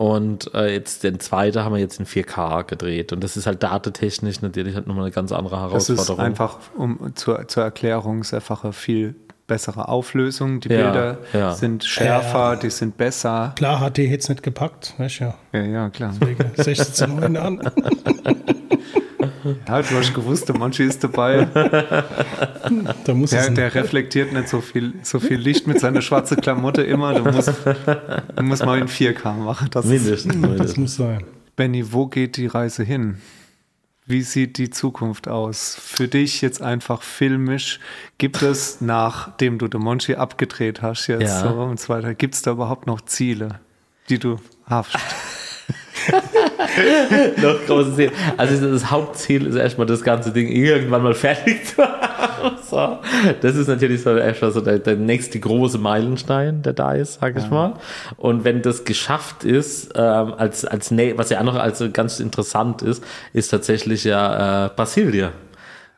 Und äh, jetzt den zweiten haben wir jetzt in 4K gedreht. Und das ist halt datetechnisch natürlich halt nochmal eine ganz andere Das Herausforderung. ist einfach, um zur, zur Erklärung, ist einfach eine viel bessere Auflösung. Die Ja, Bilder ja. sind schärfer, die sind besser. Klar, hat die jetzt nicht gepackt, weißt du ja. Ja, ja, klar. Wegen 16 zu 9 an. Ja, du hast gewusst, der Manchi ist dabei. Da muss Der, der reflektiert nicht so viel, so viel Licht mit seiner schwarzen Klamotte immer. Du musst, du musst mal in 4K machen. Das ist, mindestens. das mindestens. muss sein. Benny, wo geht die Reise hin? Wie sieht die Zukunft aus? Für dich jetzt einfach filmisch. Gibt es, nachdem du den Monchi abgedreht hast jetzt Ja. so und so weiter, gibt es da überhaupt noch Ziele, die du hast? noch großes Ziel. Also das Hauptziel ist erstmal das ganze Ding irgendwann mal fertig zu haben. So. Das ist natürlich so erstmal so der, der nächste große Meilenstein, der da ist, sag ich mal. Und wenn das geschafft ist, ähm, als, als was ja auch noch als ganz interessant ist, ist tatsächlich ja äh, Basilie.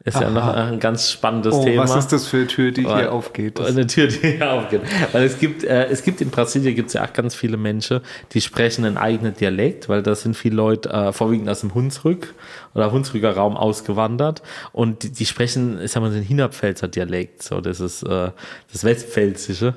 Ist ja Aha. noch ein ganz spannendes Oh, Thema. was ist das für eine Tür, die Weil- hier aufgeht? Das, Eine Tür, die hier aufgeht. Weil es gibt, äh, es gibt in Brasilien gibt es ja auch ganz viele Menschen, die sprechen einen eigenen Dialekt, weil da sind viele Leute äh, vorwiegend aus dem Hunsrück oder Hunsrücker Raum ausgewandert. Und die, die sprechen, ich sag mal, den Hinterpfälzer Dialekt, so das ist äh, das Westpfälzische.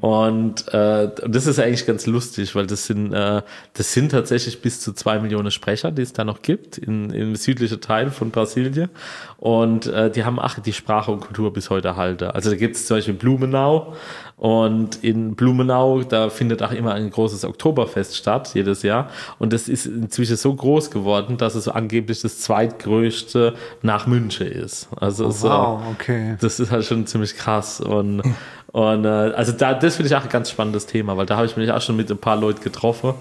Und äh, das ist eigentlich ganz lustig, weil das sind äh, das sind tatsächlich bis zu zwei Millionen Sprecher, die es da noch gibt in, im südlichen Teil von Brasilien und äh, die haben ach die Sprache und Kultur bis heute erhalten. Also da gibt es zum Beispiel Blumenau und in Blumenau, da findet auch immer ein großes Oktoberfest statt, jedes Jahr. Und das ist inzwischen so groß geworden, dass es angeblich das zweitgrößte nach München ist. Also so, wow, okay. das ist halt schon ziemlich krass. Und, und äh, also da, das finde ich auch ein ganz spannendes Thema, weil da habe ich mich auch schon mit ein paar Leuten getroffen.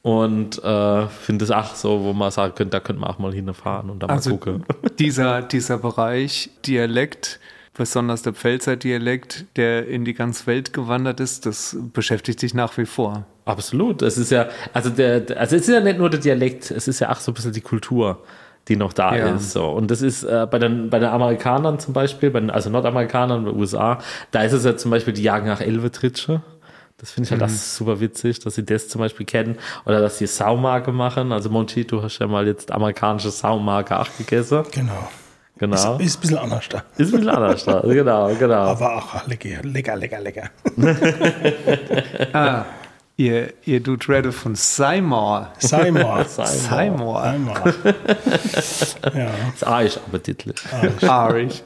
Und äh, finde es auch so, wo man sagen könnte, da könnte man auch mal hinfahren und da mal Also gucken. dieser, dieser Bereich Dialekt, besonders der Pfälzer Dialekt, der in die ganze Welt gewandert ist, das beschäftigt dich nach wie vor. Absolut. Es ist ja, also der, also es ist ja nicht nur der Dialekt, es ist ja auch so ein bisschen die Kultur, die noch da Ja. ist. So. Und das ist äh, bei, den, bei den Amerikanern zum Beispiel, bei den, also Nordamerikanern, bei den USA, da ist es ja zum Beispiel die Jagen nach Elvetritsche. Das finde ich halt das super witzig, dass sie das zum Beispiel kennen. Oder dass sie Saumarke machen. Also Monchi, du hast ja mal jetzt amerikanische Saumarke auch gegessen. Genau. Genau. Ist ein bisschen anders da. Ist ein bisschen anders da. Genau, genau. Aber auch lecker, lecker, lecker, lecker. Ah, ihr, ihr tut Rede von Seymour. Seymour. Seymour. Seymour. ja. ist Arisch appetitlich. Irish.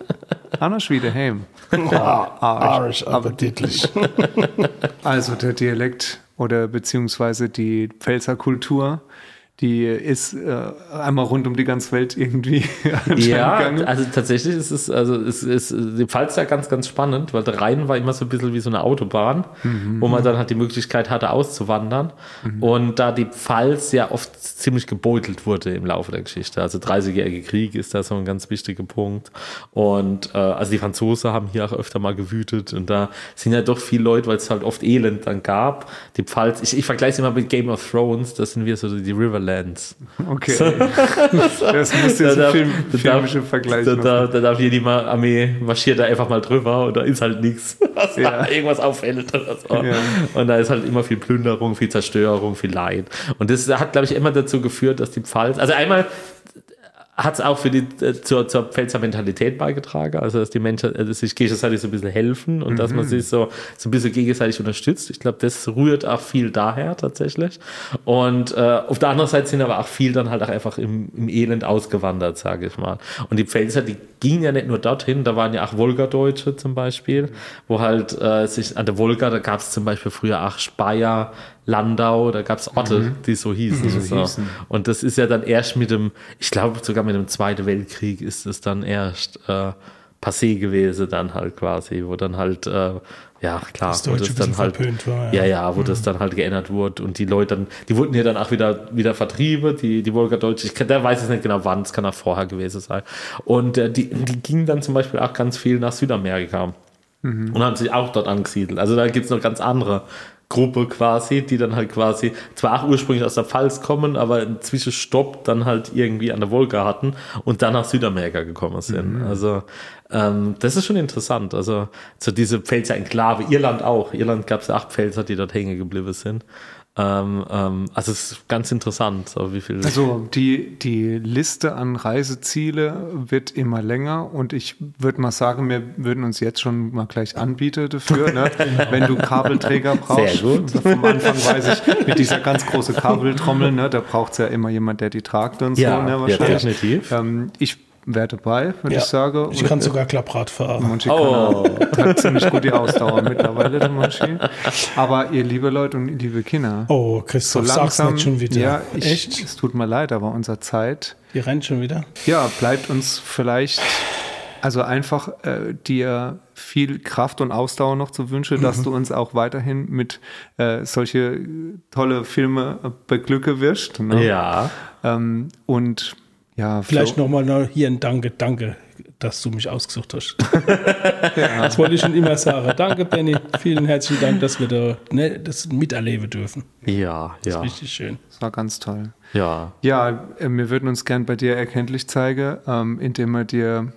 Anders wieder heim. Irish, appetitlich. Also der Dialekt oder beziehungsweise die Pfälzer Kultur, die ist äh, einmal rund um die ganze Welt irgendwie Ja, gegangen. also tatsächlich ist es, also es ist die Pfalz ja ganz, ganz spannend, weil der Rhein war immer so ein bisschen wie so eine Autobahn, wo man dann halt die Möglichkeit hatte, auszuwandern. Und da die Pfalz ja oft ziemlich gebeutelt wurde im Laufe der Geschichte. Also 30-jährige Krieg ist da so ein ganz wichtiger Punkt. Und äh, also die Franzosen haben hier auch öfter mal gewütet und da sind ja doch viele Leute, weil es halt oft Elend dann gab. Die Pfalz, ich, ich vergleiche es immer mit Game of Thrones, das sind wir so die Riverlands. Okay. das muss jetzt ein Film, filmischer Vergleich da, da, da darf hier die Ma- Armee marschiert da einfach mal drüber und da ist halt nichts, was Ja. da irgendwas auffällt oder so. Ja. Und da ist halt immer viel Plünderung, viel Zerstörung, viel Leid. Und das hat, glaube ich, immer dazu geführt, dass die Pfalz, also einmal hat es auch für die, äh, zur, zur Pfälzer Mentalität beigetragen, also dass die Menschen äh, sich gegenseitig so ein bisschen helfen und dass man Mhm. sich so, so ein bisschen gegenseitig unterstützt. Ich glaube, das rührt auch viel daher tatsächlich. Und äh, auf der anderen Seite sind aber auch viel dann halt auch einfach im, im Elend ausgewandert, sage ich mal. Und die Pfälzer, die gingen ja nicht nur dorthin, da waren ja auch Wolgadeutsche zum Beispiel, wo halt äh, sich an der Wolga, da gab es zum Beispiel früher auch Speyer, Landau, da gab es Orte, die so hießen. so so. hießen. Und das ist ja dann erst mit dem, ich glaube sogar mit dem Zweiten Weltkrieg ist es dann erst äh, passé gewesen, dann halt quasi, wo dann halt, äh, ja klar, Das wo das dann halt, war, ja, ja. ja, wo das dann halt geändert wurde und die Leute dann, die wurden ja dann auch wieder, wieder vertrieben, die, die Wolgadeutsche, ich kann, der weiß es nicht genau wann, es kann auch vorher gewesen sein. Und äh, die, die gingen dann zum Beispiel auch ganz viel nach Südamerika und haben sich auch dort angesiedelt. Also da gibt es noch ganz andere Gruppe quasi, die dann halt quasi zwar auch ursprünglich aus der Pfalz kommen, aber einen Zwischenstopp dann halt irgendwie an der Wolga hatten und dann nach Südamerika gekommen sind. Also ähm, das ist schon interessant. Also so diese Pfälzer Enklave, Irland auch. Irland gab es acht Pfälzer, die dort hängen geblieben sind. Ähm, ähm, also es ist ganz interessant, wie viel. Also die, die Liste an Reiseziele wird immer länger und ich würde mal sagen, wir würden uns jetzt schon mal gleich anbieten dafür, ne? wenn du Kabelträger brauchst. Sehr gut. Vom Anfang weiß ich, mit dieser ganz großen Kabeltrommel, ne, da braucht es ja immer jemand, der die tragt und Ja, so, ne, ja, wahrscheinlich. definitiv. Ähm, ich wäre dabei, würde Ja. ich sagen. Ich kann sogar Klapprad fahren. Monchi Oh. kann, hat ziemlich gut die Ausdauer mittlerweile, der Monchi. Aber ihr liebe Leute und liebe Kinder, Oh, so Christoph, sag's langsam, nicht schon wieder. ja, ich, Echt? es tut mir leid, aber unsere Zeit Die rennt schon wieder? ja, bleibt uns vielleicht, also einfach äh, dir viel Kraft und Ausdauer noch zu wünschen, Mhm. dass du uns auch weiterhin mit äh, solche tolle Filme beglücke wirst. Ne? ja. Ähm, und ja, Vielleicht nochmal noch hier ein Danke, danke, dass du mich ausgesucht hast. Das wollte ich schon immer sagen. Danke, Benny. Vielen herzlichen Dank, dass wir da ne, das miterleben dürfen. Ja, ja, Richtig schön. Das war ganz toll. ja. Ja, äh, wir würden uns gern bei dir erkenntlich zeigen, ähm, indem wir dir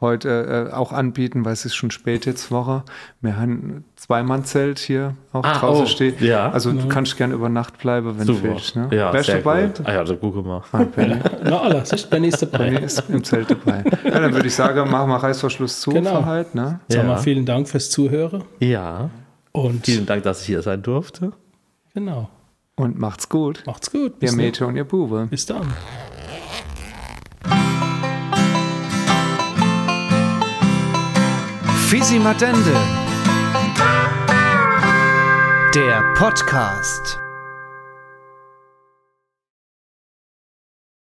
heute äh, auch anbieten, weil es ist schon spät jetzt Woche. Wir haben ein Zweimannzelt hier auch Ah, draußen oh, steht. ja. Also du kannst gerne über Nacht bleiben, wenn du Super. willst. Ne? Ja, Wärst du dabei? gut. Ah ja, da gucke mal. Ah, Benny, Na, siehst Benny ist dabei. Benny ist im Zelt dabei. Ja, dann würde ich sagen, machen wir Reißverschluss zu Genau. halt, ne? Sag mal, Ja. vielen Dank fürs Zuhören. Ja. Und Vielen Dank, dass ich hier sein durfte. genau. Und macht's gut. Macht's gut. Ihr Mädchen und ihr Bube. bis dann. Fisi Matende. Der Podcast.